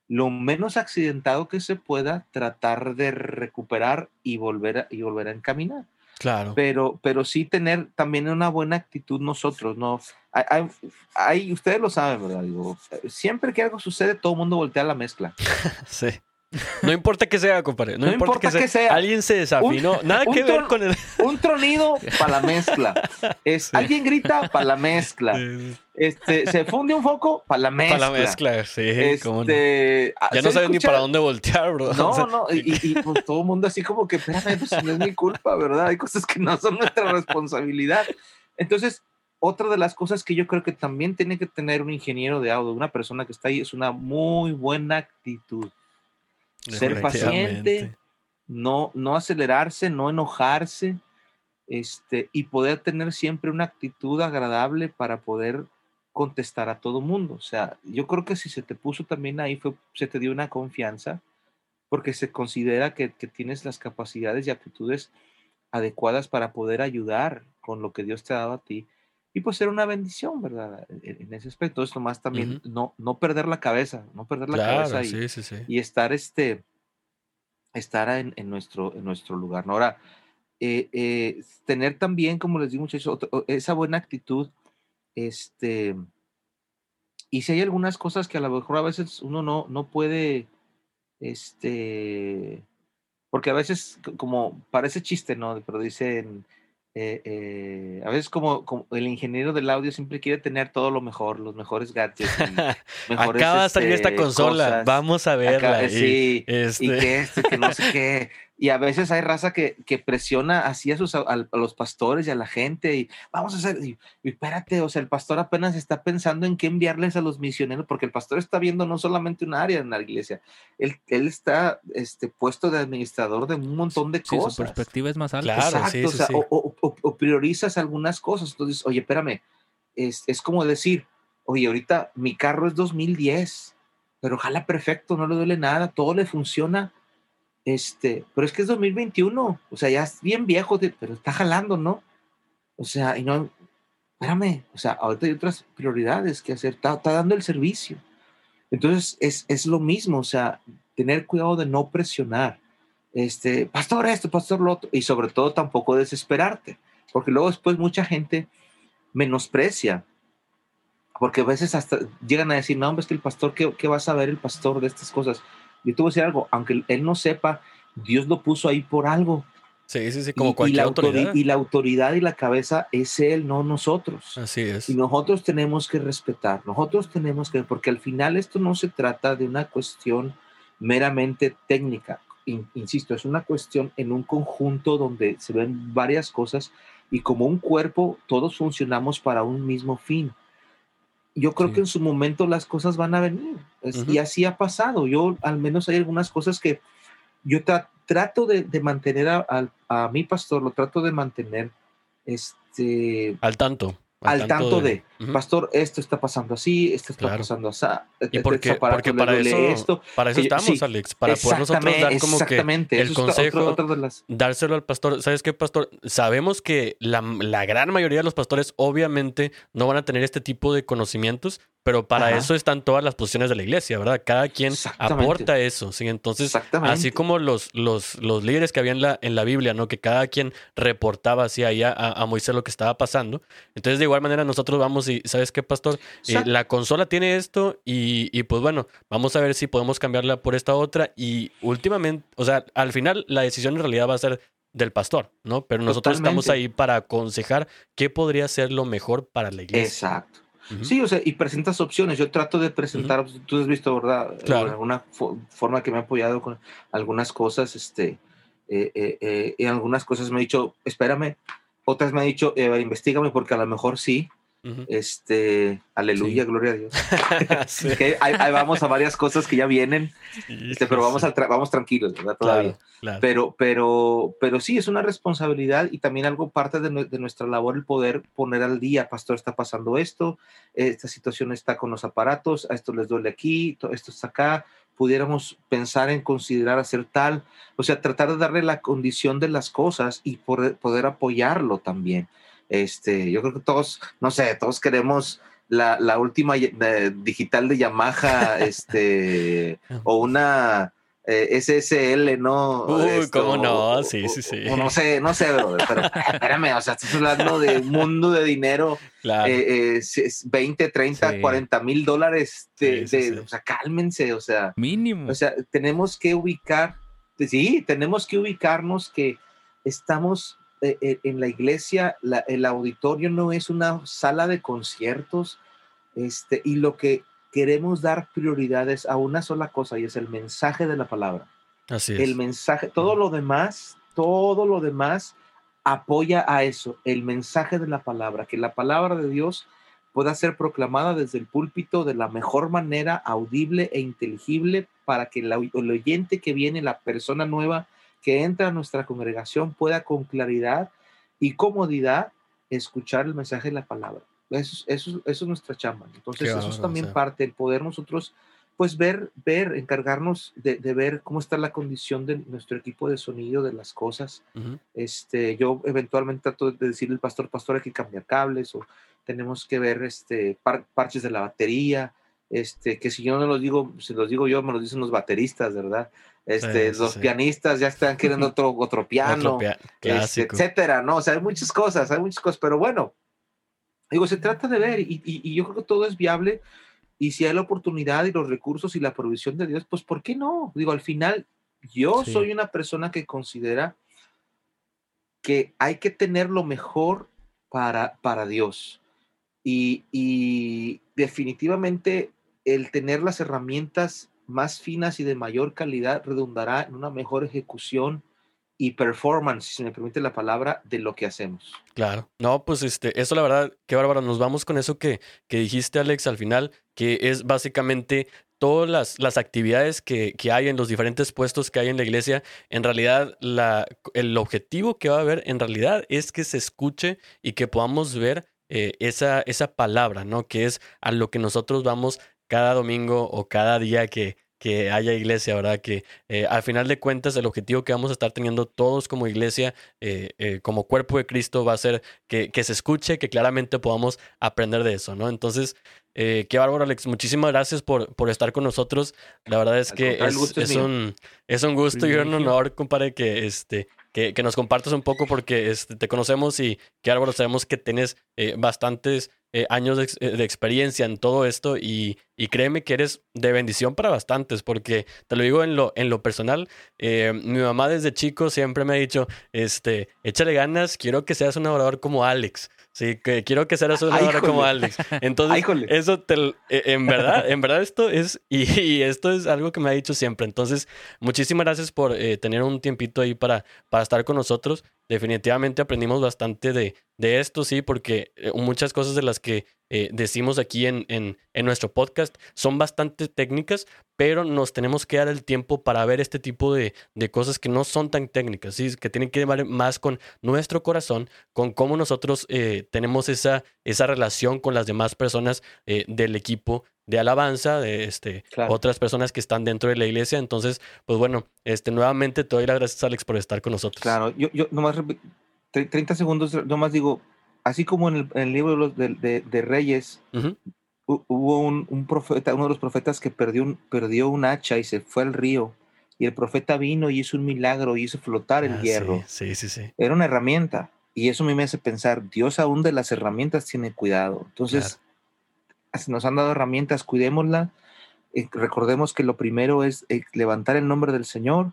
lo menos accidentado que se pueda, tratar de recuperar y volver a, y volver a encaminar. Claro. Pero, pero sí tener también una buena actitud nosotros, ¿no? Hay, hay, ustedes lo saben, ¿verdad? Digo, siempre que algo sucede, todo el mundo voltea la mezcla. sí. No importa que sea, compadre. No, importa, que, sea. Alguien se desafinó. Nada que ver con el. Un tronido para la mezcla. Es, Alguien grita para la mezcla. Este, se funde un foco para la mezcla. Para la mezcla, sí. Este, ya no sabes ni para dónde voltear, bro. No, no. Y, pues todo el mundo así como que, espérame, pues no es mi culpa, ¿verdad? Hay cosas que no son nuestra responsabilidad. Entonces, otra de las cosas que yo creo que también tiene que tener un ingeniero de audio, una persona que está ahí, es una muy buena actitud ser paciente, no, no acelerarse, no enojarse, este, y poder tener siempre una actitud agradable para poder contestar a todo mundo. O sea, yo creo que si se te puso también ahí, fue, se te dio una confianza, porque se considera que, que tienes las capacidades y actitudes adecuadas para poder ayudar con lo que Dios te ha dado a ti y pues ser una bendición, ¿verdad? En, ese aspecto, es nomás también no, no perder la cabeza, no perder la cabeza y, y, estar, este, estar en, en, nuestro, en nuestro lugar. ¿no? Ahora, eh, eh, tener también, como les digo muchachos, esa buena actitud, este, y si hay algunas cosas que a lo mejor a veces uno no, no puede, este, porque a veces como parece chiste, ¿no? Pero dicen, eh, eh, a veces como, como, el ingeniero del audio siempre quiere tener todo lo mejor, los mejores gadgets. mejores, Acaba de salir esta este, consola, vamos a verla. sí, y, este... y que este, que no sé qué. Y a veces hay raza que, que presiona así a, sus, a, los pastores y a la gente y vamos a hacer, y, espérate, o sea, el pastor apenas está pensando en qué enviarles a los misioneros, porque el pastor está viendo no solamente un área en la iglesia, él, él está este, puesto de administrador de un montón de cosas. Su perspectiva es más alta. Exacto, o, sea, o, o, priorizas algunas cosas, entonces, oye, espérame, es, es como decir, oye, ahorita mi carro es 2010, pero ojalá perfecto, no le duele nada, todo le funciona este, pero es que es 2021, o sea, ya es bien viejo, pero está jalando, ¿no? O sea, y no, espérame, o sea, ahorita hay otras prioridades que hacer, está, dando el servicio. Entonces, es, es, lo mismo, o sea, tener cuidado de no presionar, este, pastor esto, pastor lo otro, y sobre todo tampoco desesperarte, porque luego después mucha gente menosprecia, porque a veces hasta llegan a decir, no, hombre, es que el pastor, ¿qué, qué va a saber el pastor de estas cosas? Yo te voy a decir algo, aunque él no sepa, Dios lo puso ahí por algo. Sí, sí, sí, como cualquier la autoridad. Y la autoridad y la cabeza es Él, no nosotros. Así es. Y nosotros tenemos que respetar, nosotros tenemos que, porque al final esto no se trata de una cuestión meramente técnica. Insisto, es una cuestión en un conjunto donde se ven varias cosas y como un cuerpo todos funcionamos para un mismo fin yo creo que en su momento las cosas van a venir. Y así ha pasado. Yo al menos hay algunas cosas que yo trato de, mantener a, mi pastor, lo trato de mantener este, al tanto. Al, tanto, de, pastor, esto está pasando así, esto está pasando así. Y porque, porque para eso, esto, para eso estamos, Alex, para poder nosotros dar como que el consejo, dárselo al pastor. ¿Sabes qué, pastor? Sabemos que la, la, gran mayoría de los pastores obviamente no van a tener este tipo de conocimientos, pero para eso están todas las posiciones de la iglesia, ¿verdad? Cada quien aporta eso, ¿sí? Entonces, así como los, los, los líderes que había en la, en la Biblia, ¿no? Que cada quien reportaba así ahí a, a, Moisés lo que estaba pasando. Entonces, de igual manera, nosotros vamos y, ¿sabes qué, pastor? Eh, la consola tiene esto y, y, pues bueno, vamos a ver si podemos cambiarla por esta otra. Y últimamente, o sea, al final la decisión en realidad va a ser del pastor, ¿no? Pero nosotros estamos ahí para aconsejar qué podría ser lo mejor para la iglesia. Exacto. Sí, o sea, y presentas opciones. Yo trato de presentar, tú has visto, ¿verdad? Claro. alguna forma que me ha apoyado con algunas cosas, este, eh, eh, eh, y algunas cosas me ha dicho, espérame, otras me ha dicho, eh, investigame porque a lo mejor sí, este, aleluya, gloria a Dios. ahí, vamos a varias cosas que ya vienen, este, pero vamos, vamos tranquilos, ¿verdad? Todavía. Pero, pero, pero sí, es una responsabilidad y también algo parte de, nuestra labor el poder poner al día, pastor, está pasando esto, esta situación está con los aparatos, a esto les duele aquí, esto está acá, pudiéramos pensar en considerar hacer tal, o sea, tratar de darle la condición de las cosas y poder, poder apoyarlo también. Este, yo creo que todos, no sé, todos queremos la, la última digital de Yamaha, este, o una eh, SSL, ¿no? Uy, cómo no, sí, sí, sí. no sé, no sé, pero espérame, o sea, estás hablando de un mundo de dinero, claro. eh, 20, 30, 40 mil dólares, de, o sea, cálmense, o sea. Mínimo. O sea, tenemos que ubicar, sí, tenemos que ubicarnos que estamos eh, eh, en la iglesia, el auditorio no es una sala de conciertos, este, y lo que queremos dar prioridades a una sola cosa y es el mensaje de la palabra. Así es. El mensaje, todo lo demás, todo lo demás apoya a eso, el mensaje de la palabra, que la palabra de Dios pueda ser proclamada desde el púlpito de la mejor manera, audible e inteligible, para que el oyente que viene, la persona nueva, que entra a nuestra congregación pueda con claridad y comodidad escuchar el mensaje de la palabra. Eso, eso, eso es nuestra chamba. Entonces, eso es también parte, el poder nosotros, pues ver, ver, encargarnos de, de, ver cómo está la condición de nuestro equipo de sonido, de las cosas. este, yo eventualmente trato de decirle al pastor, pastor, hay que cambiar cables o tenemos que ver este, parches de la batería, este, que si yo no los digo, si los digo yo, me los dicen los bateristas, ¿verdad? Este, los pianistas ya están queriendo otro, otro piano, este, etcétera, ¿no? O sea, hay muchas cosas, hay muchas cosas, pero bueno, digo, se trata de ver y, y, yo creo que todo es viable y si hay la oportunidad y los recursos y la provisión de Dios, pues ¿por qué no? Digo, al final, yo soy una persona que considera que hay que tener lo mejor para, para Dios. Y, y definitivamente el tener las herramientas más finas y de mayor calidad redundará en una mejor ejecución y performance, si me permite la palabra, de lo que hacemos. Claro. No, pues este, eso la verdad, qué bárbaro. Nos vamos con eso que, que dijiste, Alex, al final, que es básicamente todas las, las actividades que, que, hay en los diferentes puestos que hay en la iglesia. En realidad, la, el objetivo que va a haber, en realidad, es que se escuche y que podamos ver eh, esa, esa palabra, ¿no? Que es a lo que nosotros vamos cada domingo o cada día que, que haya iglesia, ¿verdad? Que eh, al final de cuentas el objetivo que vamos a estar teniendo todos como iglesia, eh, eh, como cuerpo de Cristo, va a ser que, que, se escuche, que claramente podamos aprender de eso, ¿no? Entonces, qué bárbaro, Alex. Muchísimas gracias por, por estar con nosotros. La verdad es que es, es, un, es un gusto y un honor, compadre, que, este, que, que, nos compartas un poco porque este, te conocemos y qué bárbaro, sabemos que tienes bastantes eh, años eh, de, experiencia en todo esto y, y, créeme que eres de bendición para bastantes, porque te lo digo en lo, en lo personal, eh, mi mamá desde chico siempre me ha dicho, este, échale ganas, quiero que seas un orador como Alex. Sí, que quiero que seas un orador como Alex. Entonces, eso te, en verdad, en verdad esto es, y, esto es algo que me ha dicho siempre. Entonces, muchísimas gracias por tener un tiempito ahí para, para estar con nosotros. Definitivamente aprendimos bastante de, de esto, sí, porque eh, muchas cosas de las que eh, decimos aquí en, en, nuestro podcast son bastante técnicas, pero nos tenemos que dar el tiempo para ver este tipo de, de cosas que no son tan técnicas, ¿sí? que tienen que ver más con nuestro corazón, con cómo nosotros eh, tenemos esa, esa relación con las demás personas del equipo de alabanza, de este, claro. otras personas que están dentro de la iglesia. Entonces, pues bueno, este, nuevamente te doy las gracias, Alex, por estar con nosotros. Claro, yo, yo nomás 30 segundos, nomás digo, así como en el, en el libro de, de, de Reyes, uh -huh. hubo un, un, profeta, uno de los profetas que perdió un, perdió un hacha y se fue al río. Y el profeta vino y hizo un milagro y hizo flotar el ah, hierro. Sí, sí, sí, sí, Era una herramienta. Y eso a mí me hace pensar, Dios aún de las herramientas tiene cuidado. Entonces, claro. nos han dado herramientas, cuidémosla. Eh, recordemos que lo primero es eh, levantar el nombre del Señor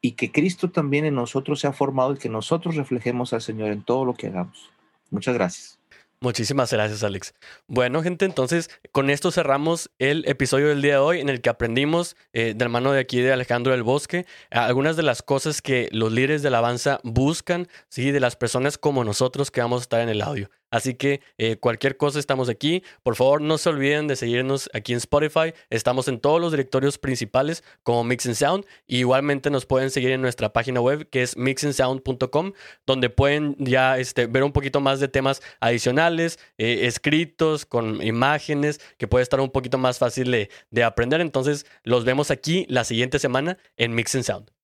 y que Cristo también en nosotros se ha formado y que nosotros reflejemos al Señor en todo lo que hagamos. Muchas gracias. Muchísimas gracias, Alex. Bueno, gente, entonces con esto cerramos el episodio del día de hoy en el que aprendimos eh, de mano de aquí de Alejandro del Bosque algunas de las cosas que los líderes de alabanza buscan, ¿sí? de las personas como nosotros que vamos a estar en el audio. Así que eh, cualquier cosa estamos aquí. Por favor, no se olviden de seguirnos aquí en Spotify. Estamos en todos los directorios principales como Mix and Sound. Igualmente nos pueden seguir en nuestra página web que es mixandsound.com, donde pueden ya este, ver un poquito más de temas adicionales, eh, escritos, con imágenes, que puede estar un poquito más fácil de, de aprender. Entonces, los vemos aquí la siguiente semana en Mix and Sound.